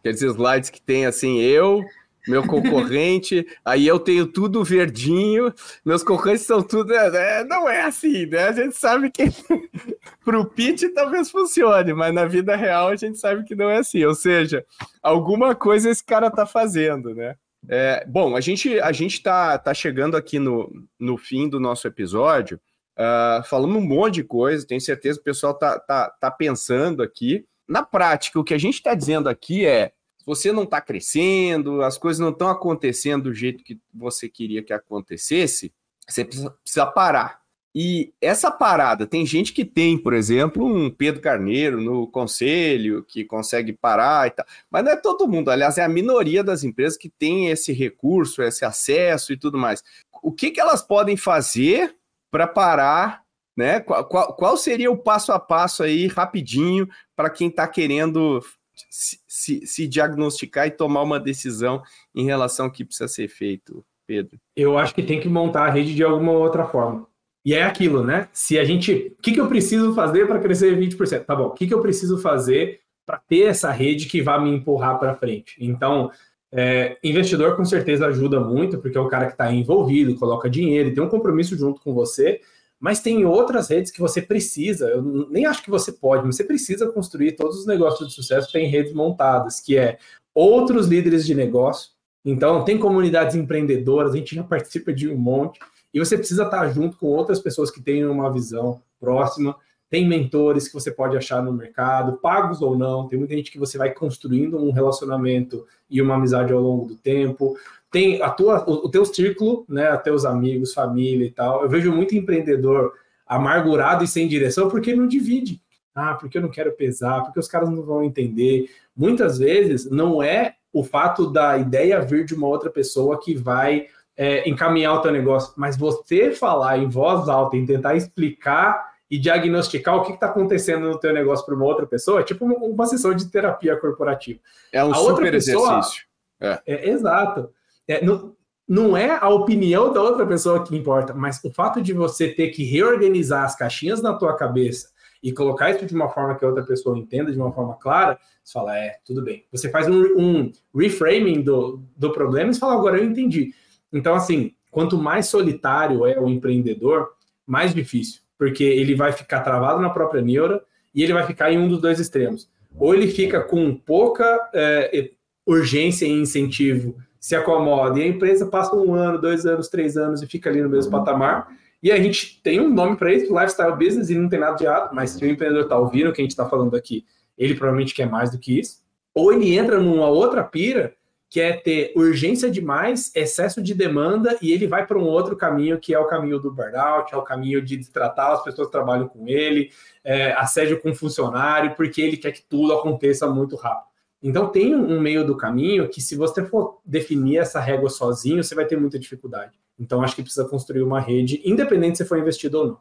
Aqueles slides que tem assim, eu meu concorrente, aí eu tenho tudo verdinho, meus concorrentes são tudo. É, não é assim, né? A gente sabe que para o pitch talvez funcione, mas na vida real a gente sabe que não é assim. Ou seja, alguma coisa esse cara tá fazendo, né? É, bom, a gente a gente tá, tá chegando aqui no, no fim do nosso episódio, uh, falando um monte de coisa, tenho certeza que o pessoal tá, tá, tá pensando aqui. Na prática, o que a gente está dizendo aqui é você não está crescendo, as coisas não estão acontecendo do jeito que você queria que acontecesse, você precisa, precisa parar. E essa parada, tem gente que tem, por exemplo, um Pedro Carneiro no conselho, que consegue parar e tal, mas não é todo mundo, aliás, é a minoria das empresas que tem esse recurso, esse acesso e tudo mais. O que, que elas podem fazer para parar né? Qual, qual, qual, seria o passo a passo aí, rapidinho, para quem está querendo se, se, se, diagnosticar e tomar uma decisão em relação ao que precisa ser feito, Pedro? Eu acho que tem que montar a rede de alguma outra forma. E é aquilo, né? Se a gente. O que, que eu preciso fazer para crescer 20%? Tá bom, o que, que eu preciso fazer para ter essa rede que vai me empurrar para frente? Então, é, investidor com certeza ajuda muito, porque é o cara que está envolvido, coloca dinheiro, tem um compromisso junto com você, mas tem outras redes que você precisa, eu nem acho que você pode, mas você precisa construir todos os negócios de sucesso tem redes montadas, que é outros líderes de negócio. Então, tem comunidades empreendedoras, a gente já participa de um monte, e você precisa estar junto com outras pessoas que tenham uma visão próxima. Tem mentores que você pode achar no mercado, pagos ou não. Tem muita gente que você vai construindo um relacionamento e uma amizade ao longo do tempo tem a tua, o, o teu círculo, né, a teus amigos, família e tal. Eu vejo muito empreendedor amargurado e sem direção porque não divide. Ah, porque eu não quero pesar, porque os caras não vão entender. Muitas vezes não é o fato da ideia vir de uma outra pessoa que vai é, encaminhar o teu negócio, mas você falar em voz alta, e tentar explicar e diagnosticar o que está acontecendo no teu negócio para uma outra pessoa, é tipo uma, uma, sessão de terapia corporativa. É um a super pessoa, exercício. É. é. exato é, não, não é a opinião da outra pessoa que importa, mas o fato de você ter que reorganizar as caixinhas na tua cabeça e colocar isso de uma forma que a outra pessoa entenda de uma forma clara, você fala, é, tudo bem. Você faz um, um reframing do, do problema e fala, agora eu entendi. Então, assim, quanto mais solitário é o empreendedor, mais difícil, porque ele vai ficar travado na própria neura e ele vai ficar em um dos dois extremos ou ele fica com pouca é, urgência e incentivo, se acomoda, e a empresa passa um ano, dois anos, três anos e fica ali no mesmo patamar. E a gente tem um nome para isso, lifestyle business, e não tem nada de errado, mas se o empreendedor está ouvindo o que a gente está falando aqui, ele provavelmente quer mais do que isso. Ou ele entra numa outra pira que é ter urgência demais, excesso de demanda, e ele vai para um outro caminho, que é o caminho do burnout, é o caminho de tratar as pessoas que trabalham com ele, é, assédio com funcionário, porque ele quer que tudo aconteça muito rápido. Então tem um meio do caminho que, se você for definir essa régua sozinho, você vai ter muita dificuldade. Então acho que precisa construir uma rede, independente se for investido ou não.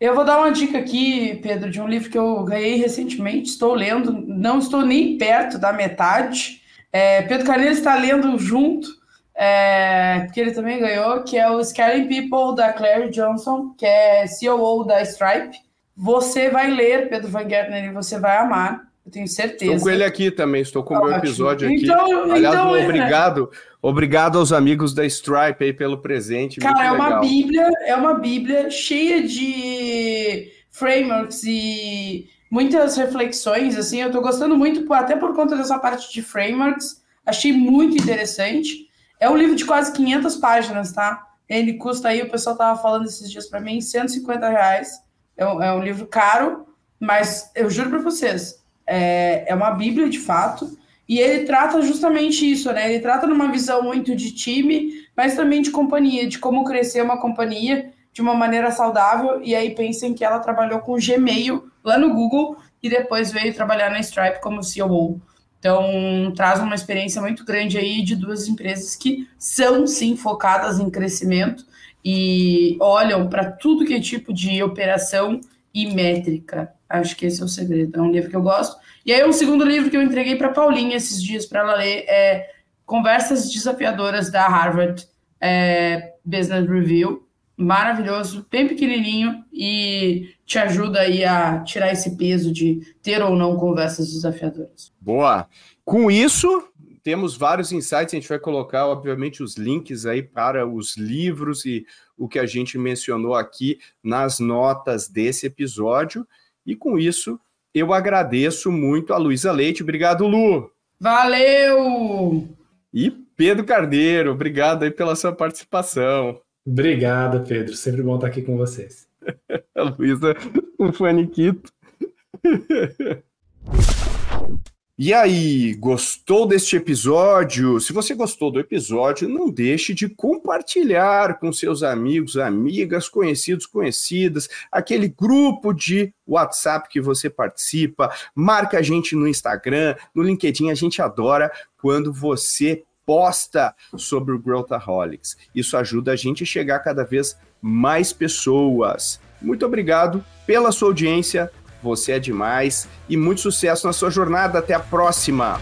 Eu vou dar uma dica aqui, Pedro, de um livro que eu ganhei recentemente, estou lendo, não estou nem perto da metade, é, Pedro Carneiro está lendo junto, é, que ele também ganhou, que é o Scaling People da Claire Johnson, que é CEO da Stripe. Você vai ler, Pedro Van Gertner, e você vai amar, eu tenho certeza. Estou com ele aqui também, estou com o meu episódio aqui. Então, Aliás, então, obrigado, obrigado aos amigos da Stripe aí pelo presente. Cara, é uma bíblia, é uma bíblia cheia de frameworks e muitas reflexões, assim, eu tô gostando muito, até por conta dessa parte de frameworks, achei muito interessante. É um livro de quase 500 páginas, tá? Ele custa aí, o pessoal tava falando esses dias para mim, 150 reais. É um, é um, livro caro, mas eu juro para vocês, é, é uma bíblia de fato, e ele trata justamente isso, né? Ele trata numa visão muito de time, mas também de companhia, de como crescer uma companhia de uma maneira saudável. E aí pensem que ela trabalhou com Gmail lá no Google e depois veio trabalhar na Stripe como CEO. Então, traz uma experiência muito grande aí de duas empresas que são sim focadas em crescimento e olham para tudo que é tipo de operação e métrica. Acho que esse é o segredo. É um livro que eu gosto. E aí, um segundo livro que eu entreguei para Paulinha esses dias para ela ler é Conversas Desafiadoras da Harvard é, Business Review maravilhoso, bem pequenininho e te ajuda aí a tirar esse peso de ter ou não conversas desafiadoras. Boa. Com isso, temos vários insights, a gente vai colocar, obviamente, os links aí para os livros e o que a gente mencionou aqui nas notas desse episódio. E com isso, eu agradeço muito a Luísa Leite. Obrigado, Lu. Valeu! E Pedro Carneiro, obrigado aí pela sua participação. Obrigado, Pedro. Sempre bom estar aqui com vocês. A Luísa, um faniquito. E aí, gostou deste episódio? Se você gostou do episódio, não deixe de compartilhar com seus amigos, amigas, conhecidos, conhecidas, aquele grupo de WhatsApp que você participa. Marca a gente no Instagram, no LinkedIn. A gente adora quando você posta sobre o Growthaholics. Isso ajuda a gente a chegar a cada vez mais pessoas. Muito obrigado pela sua audiência, você é demais e muito sucesso na sua jornada. Até a próxima!